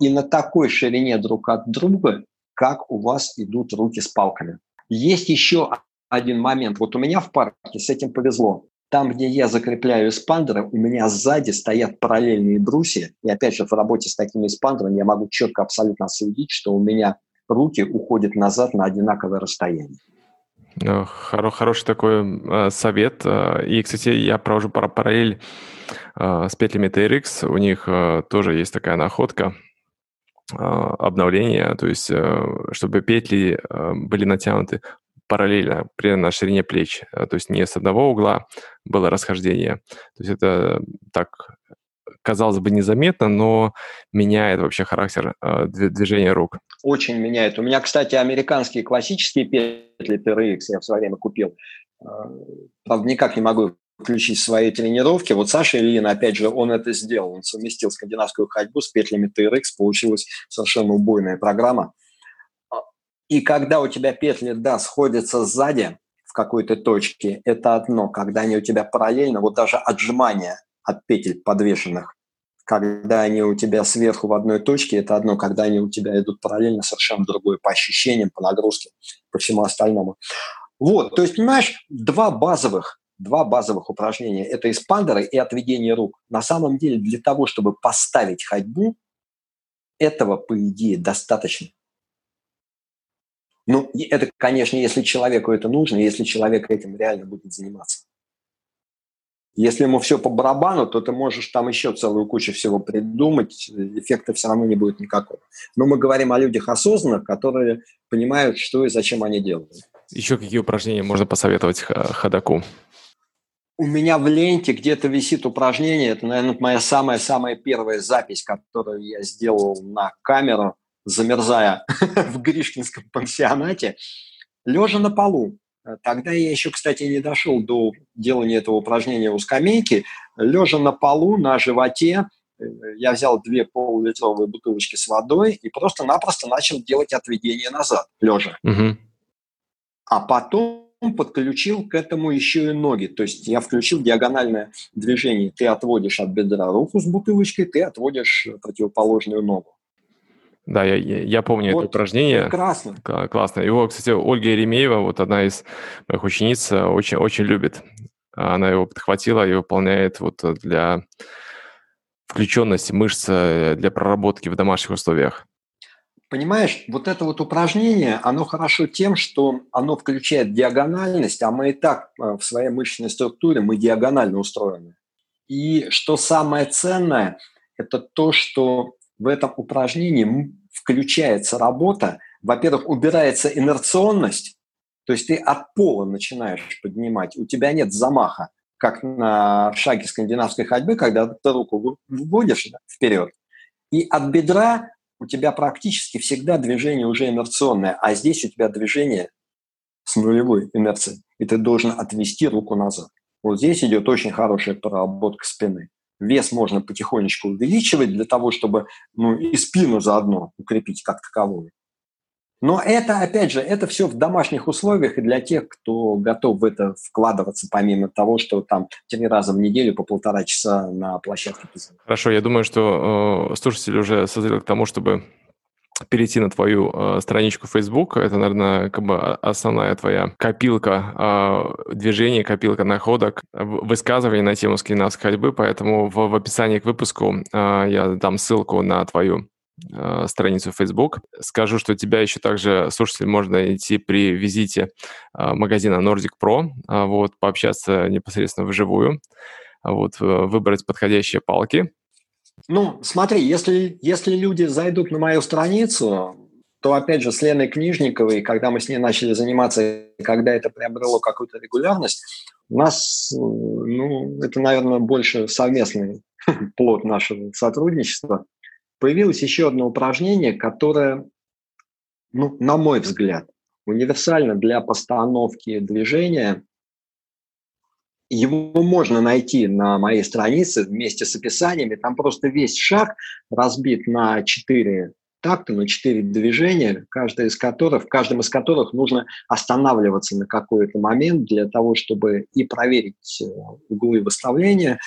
и на такой ширине друг от друга, как у вас идут руки с палками. Есть еще один момент. Вот у меня в парке с этим повезло. Там, где я закрепляю эспандеры, у меня сзади стоят параллельные брусья. И опять же, в работе с такими эспандерами я могу четко абсолютно следить, что у меня руки уходят назад на одинаковое расстояние.
Э, хоро хороший такой э, совет. Э, и, кстати, я провожу параллель э, с петлями TRX. У них э, тоже есть такая находка э, обновления, то есть чтобы петли были натянуты параллельно, примерно на ширине плеч. Э, то есть не с одного угла было расхождение. То есть это так казалось бы, незаметно, но меняет вообще характер э, движения рук.
Очень меняет. У меня, кстати, американские классические петли TRX я в свое время купил. Э, правда, никак не могу включить свои тренировки. Вот Саша Ильин, опять же, он это сделал. Он совместил скандинавскую ходьбу с петлями TRX. Получилась совершенно убойная программа. И когда у тебя петли, да, сходятся сзади в какой-то точке, это одно. Когда они у тебя параллельно, вот даже отжимания от петель подвешенных, когда они у тебя сверху в одной точке, это одно, когда они у тебя идут параллельно, совершенно другое по ощущениям, по нагрузке, по всему остальному. Вот, то есть, понимаешь, два базовых, два базовых упражнения – это эспандеры и отведение рук. На самом деле для того, чтобы поставить ходьбу, этого, по идее, достаточно. Ну, это, конечно, если человеку это нужно, если человек этим реально будет заниматься. Если ему все по барабану, то ты можешь там еще целую кучу всего придумать, эффекта все равно не будет никакого. Но мы говорим о людях осознанных, которые понимают, что и зачем они делают.
Еще какие упражнения можно посоветовать ходаку?
У меня в ленте где-то висит упражнение, это, наверное, моя самая-самая первая запись, которую я сделал на камеру замерзая в Гришкинском пансионате, лежа на полу. Тогда я еще, кстати, не дошел до делания этого упражнения у скамейки. Лежа на полу, на животе, э, я взял две полулитровые бутылочки с водой и просто-напросто начал делать отведение назад, лежа. Угу. А потом подключил к этому еще и ноги. То есть я включил диагональное движение. Ты отводишь от бедра руку с бутылочкой, ты отводишь противоположную ногу.
Да, я, я помню вот, это упражнение.
Прекрасно.
Классно. Его, кстати, Ольга Еремеева, вот одна из моих учениц, э, очень, очень любит. Она его подхватила и выполняет вот для включенности мышц э, для проработки в домашних условиях.
Понимаешь, вот это вот упражнение, оно хорошо тем, что оно включает диагональность, а мы и так э, в своей мышечной структуре, мы диагонально устроены. И что самое ценное, это то, что в этом упражнении включается работа, во-первых, убирается инерционность, то есть ты от пола начинаешь поднимать, у тебя нет замаха, как на шаге скандинавской ходьбы, когда ты руку вводишь вперед, и от бедра у тебя практически всегда движение уже инерционное, а здесь у тебя движение с нулевой инерцией, и ты должен отвести руку назад. Вот здесь идет очень хорошая проработка спины. Вес можно потихонечку увеличивать для того, чтобы ну, и спину заодно укрепить как таковую. Но это, опять же, это все в домашних условиях и для тех, кто готов в это вкладываться, помимо того, что там три раза в неделю по полтора часа на площадке.
Хорошо, я думаю, что э, слушатели уже созрели к тому, чтобы перейти на твою э, страничку Facebook. Это, наверное, как бы основная твоя копилка э, движений, копилка находок, высказываний на тему скандинавской ходьбы. Поэтому в, в описании к выпуску э, я дам ссылку на твою э, страницу Facebook. Скажу, что тебя еще также, слушатели, можно найти при визите э, магазина Nordic Pro, вот, пообщаться непосредственно вживую, вот, э, выбрать подходящие палки,
ну, смотри, если, если люди зайдут на мою страницу, то, опять же, с Леной Книжниковой, когда мы с ней начали заниматься, когда это приобрело какую-то регулярность, у нас, ну, это, наверное, больше совместный плод нашего сотрудничества, появилось еще одно упражнение, которое, ну, на мой взгляд, универсально для постановки движения его можно найти на моей странице вместе с описаниями. Там просто весь шаг разбит на четыре такта, но четыре движения, каждое из которых, в каждом из которых нужно останавливаться на какой-то момент для того, чтобы и проверить э, углы выставления,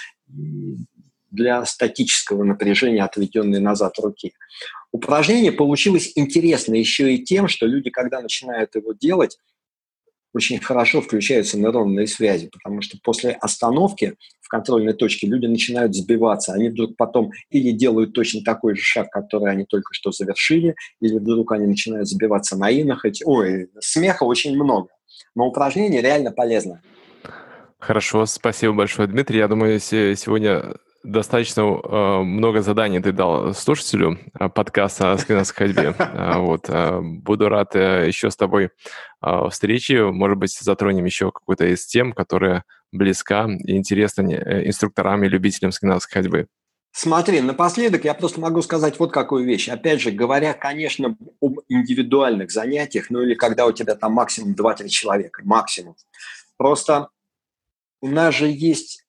для статического напряжения, отведенной назад руки. Упражнение получилось интересно еще и тем, что люди, когда начинают его делать, очень хорошо включаются нейронные связи, потому что после остановки в контрольной точке люди начинают сбиваться. Они вдруг потом или делают точно такой же шаг, который они только что завершили, или вдруг они начинают сбиваться на инах. Ой, смеха очень много. Но упражнение реально полезно.
Хорошо, спасибо большое, Дмитрий. Я думаю, сегодня достаточно э, много заданий ты дал слушателю э, подкаста о скандинавской ходьбе. Э, вот, буду рад еще с тобой встречи. Может быть, затронем еще какую-то из тем, которая близка и интересна инструкторам и любителям скандинавской ходьбы.
Смотри, напоследок я просто могу сказать вот какую вещь. Опять же, говоря, конечно, об индивидуальных занятиях, ну или когда у тебя там максимум 2-3 человека, максимум. Просто у нас же есть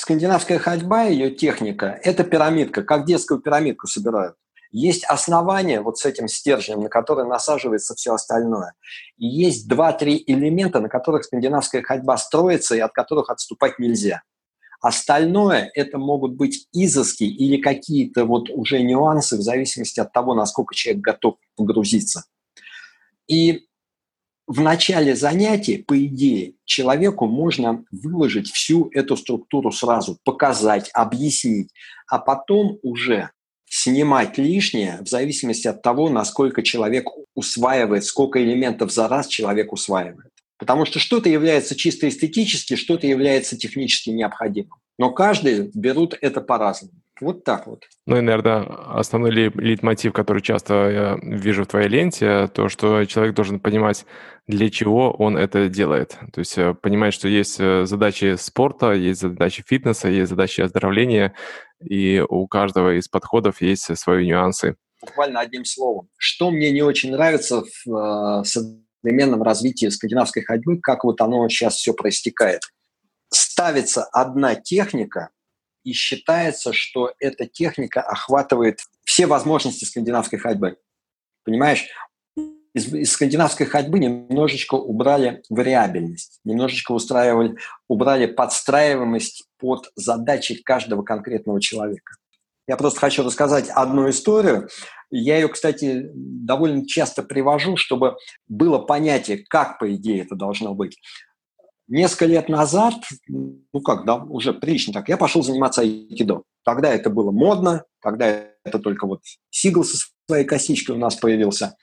скандинавская ходьба, ее техника, это пирамидка, как детскую пирамидку собирают. Есть основание вот с этим стержнем, на который насаживается все остальное. И есть два-три элемента, на которых скандинавская ходьба строится и от которых отступать нельзя. Остальное – это могут быть изыски или какие-то вот уже нюансы в зависимости от того, насколько человек готов погрузиться. И в начале занятия, по идее, человеку можно выложить всю эту структуру сразу, показать, объяснить, а потом уже снимать лишнее в зависимости от того, насколько человек усваивает, сколько элементов за раз человек усваивает. Потому что что-то является чисто эстетически, что-то является технически необходимым. Но каждый берут это по-разному. Вот так вот.
Ну и, наверное, основной лейтмотив, который часто я вижу в твоей ленте, то, что человек должен понимать, для чего он это делает. То есть э, понимать, что есть э, задачи спорта, есть задачи фитнеса, есть задачи оздоровления, и у каждого из подходов есть свои нюансы.
Буквально одним словом. Что мне не очень нравится в э, современном развитии скандинавской ходьбы, как вот оно сейчас все проистекает. Ставится одна техника – и считается, что эта техника охватывает все возможности скандинавской ходьбы. Понимаешь, из, из скандинавской ходьбы немножечко убрали вариабельность, немножечко устраивали, убрали подстраиваемость под задачи каждого конкретного человека. Я просто хочу рассказать одну историю. Я ее, кстати, довольно часто привожу, чтобы было понятие, как, по идее, это должно быть. Несколько лет назад, ну как, да, уже прилично так, я пошел заниматься айкидо. Тогда это было модно, тогда это только вот Сигл со своей косичкой у нас появился.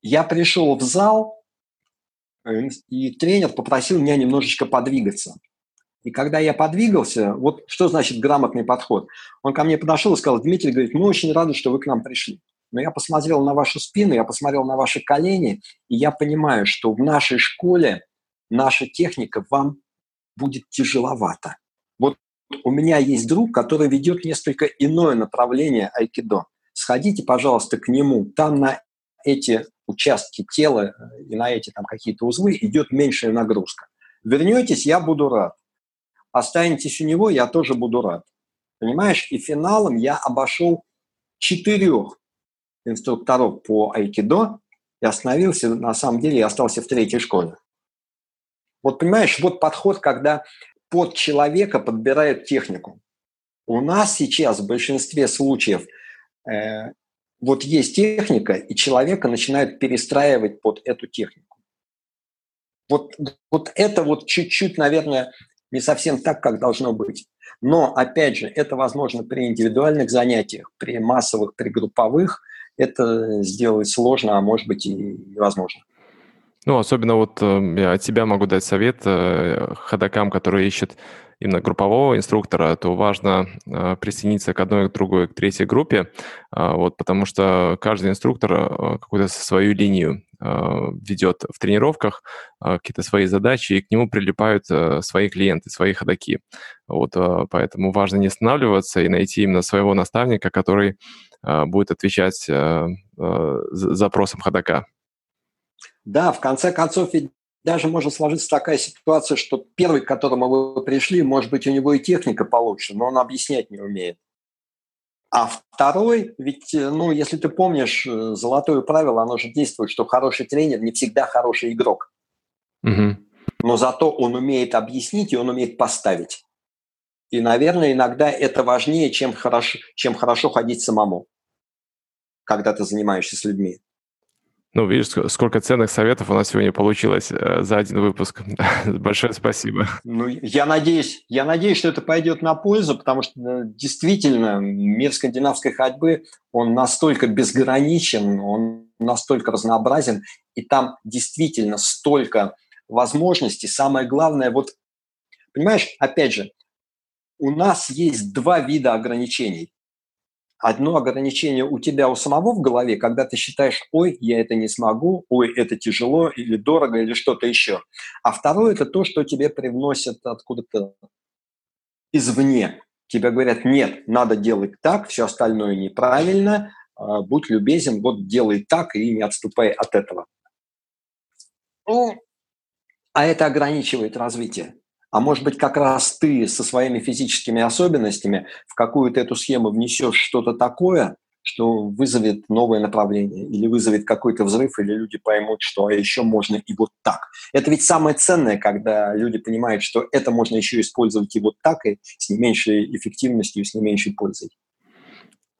Я пришел в зал, э, и тренер попросил меня немножечко подвигаться. И когда я подвигался, вот что значит грамотный подход? Он ко мне подошел и сказал, Дмитрий, говорит, мы очень рады, что вы к нам пришли. Но я посмотрел на вашу спину, я посмотрел на ваши колени, и я понимаю, что в нашей школе наша техника вам будет тяжеловато. Вот у меня есть друг, который ведет несколько иное направление айкидо. Сходите, пожалуйста, к нему. Там на эти участки тела э, и на эти там какие-то узлы идет меньшая нагрузка. Вернетесь, я буду рад. Останетесь у него, я тоже буду рад. Понимаешь? И финалом я обошел четырех инструкторов по айкидо и остановился, на самом деле, я остался в третьей школе. Вот понимаешь, вот подход, когда под человека подбирают технику. У нас сейчас в большинстве случаев э, вот есть техника, и человека начинают перестраивать под эту технику. Вот, вот это вот чуть-чуть, наверное, не совсем так, как должно быть. Но, опять же, это возможно при индивидуальных занятиях, при массовых, при групповых. Это сделать сложно, а может быть и невозможно.
Ну, особенно вот э, я от тебя могу дать совет э, ходокам, которые ищут именно группового инструктора, то важно э, присоединиться к одной, к другой, к третьей группе, э, вот, потому что каждый инструктор какую-то свою линию ведет в тренировках, какие-то свои задачи, и к нему прилипают свои клиенты, свои ходоки. Вот, поэтому важно не останавливаться и найти именно своего наставника, который будет отвечать запросам ходока.
Да, в конце концов, ведь даже может сложиться такая ситуация, что первый, к которому вы пришли, может быть, у него и техника получше, но он объяснять не умеет. А второй, ведь, э, ну, если ты помнишь, э, золотое правило, оно же действует, что хороший тренер не всегда хороший игрок. Угу. Но зато он умеет объяснить и он умеет поставить. И, наверное, иногда это важнее, чем хорошо, чем хорошо ходить самому, когда ты занимаешься с людьми.
Ну, видишь, сколько ценных советов у нас сегодня получилось э, за один выпуск. Большое спасибо.
Ну, я надеюсь, я надеюсь, что это пойдет на пользу, потому что действительно мир скандинавской ходьбы, он настолько безграничен, он настолько разнообразен, и там действительно столько возможностей. Самое главное, вот, понимаешь, опять же, у нас есть два вида ограничений одно ограничение у тебя у самого в голове, когда ты считаешь, ой, я это не смогу, ой, это тяжело или дорого или что-то еще. А второе – это то, что тебе привносят откуда-то извне. Тебе говорят, нет, надо делать так, все остальное неправильно, а, будь любезен, вот делай так и не отступай от этого. Ну, а это ограничивает развитие. А может быть, как раз ты со своими физическими особенностями в какую-то эту схему внесешь что-то такое, что вызовет новое направление или вызовет какой-то взрыв, или люди поймут, что а еще можно и вот так. Это ведь самое ценное, когда люди понимают, что это можно еще использовать и вот так, и с не меньшей эффективностью, и с не меньшей пользой.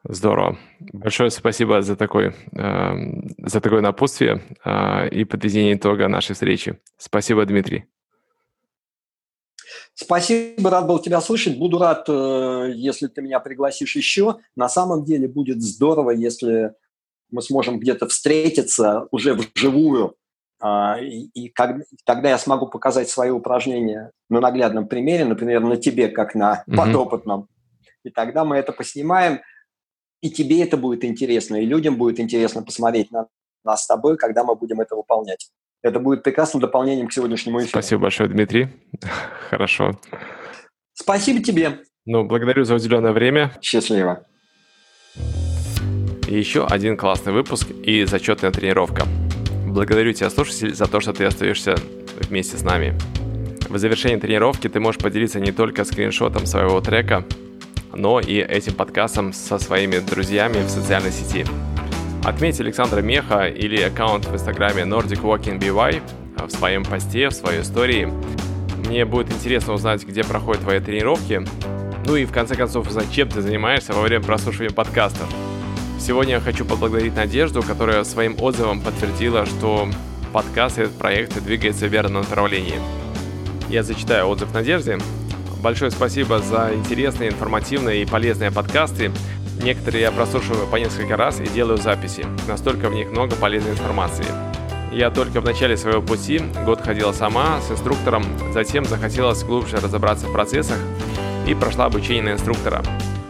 Здорово. Большое спасибо за, такой, э, за такое напутствие э, и подведение итога нашей встречи. Спасибо, Дмитрий.
Спасибо, рад был тебя слышать. Буду рад, э, если ты меня пригласишь еще. На самом деле будет здорово, если мы сможем где-то встретиться уже вживую, а, и, и как, тогда я смогу показать свои упражнения на наглядном примере, например, на тебе, как на подопытном. И тогда мы это поснимаем, и тебе это будет интересно, и людям будет интересно посмотреть на нас с тобой, когда мы будем это выполнять. Это будет прекрасным дополнением к сегодняшнему эфиру.
Спасибо большое, Дмитрий. Хорошо.
Спасибо тебе.
Ну, благодарю за уделенное время.
Счастливо.
И еще один классный выпуск и зачетная тренировка. Благодарю тебя, слушатель, за то, что ты остаешься вместе с нами. В завершении тренировки ты можешь поделиться не только скриншотом своего трека, но и этим подкастом со своими друзьями в социальной сети. Отметь Александра Меха или аккаунт в инстаграме Nordic Walking BY в своем посте, в своей истории. Мне будет интересно узнать, где проходят твои тренировки, ну и в конце концов узнать, чем ты занимаешься во время прослушивания подкастов. Сегодня я хочу поблагодарить Надежду, которая своим отзывом подтвердила, что подкаст и этот проект двигается в верном направлении. Я зачитаю отзыв Надежды. Большое спасибо за интересные, информативные и полезные подкасты. Некоторые я прослушиваю по несколько раз и делаю записи. Настолько в них много полезной информации. Я только в начале своего пути, год ходила сама с инструктором, затем захотелось глубже разобраться в процессах и прошла обучение на инструктора.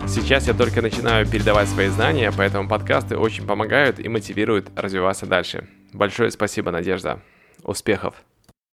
Сейчас я только начинаю передавать свои знания, поэтому подкасты очень помогают и мотивируют развиваться дальше. Большое спасибо, Надежда. Успехов!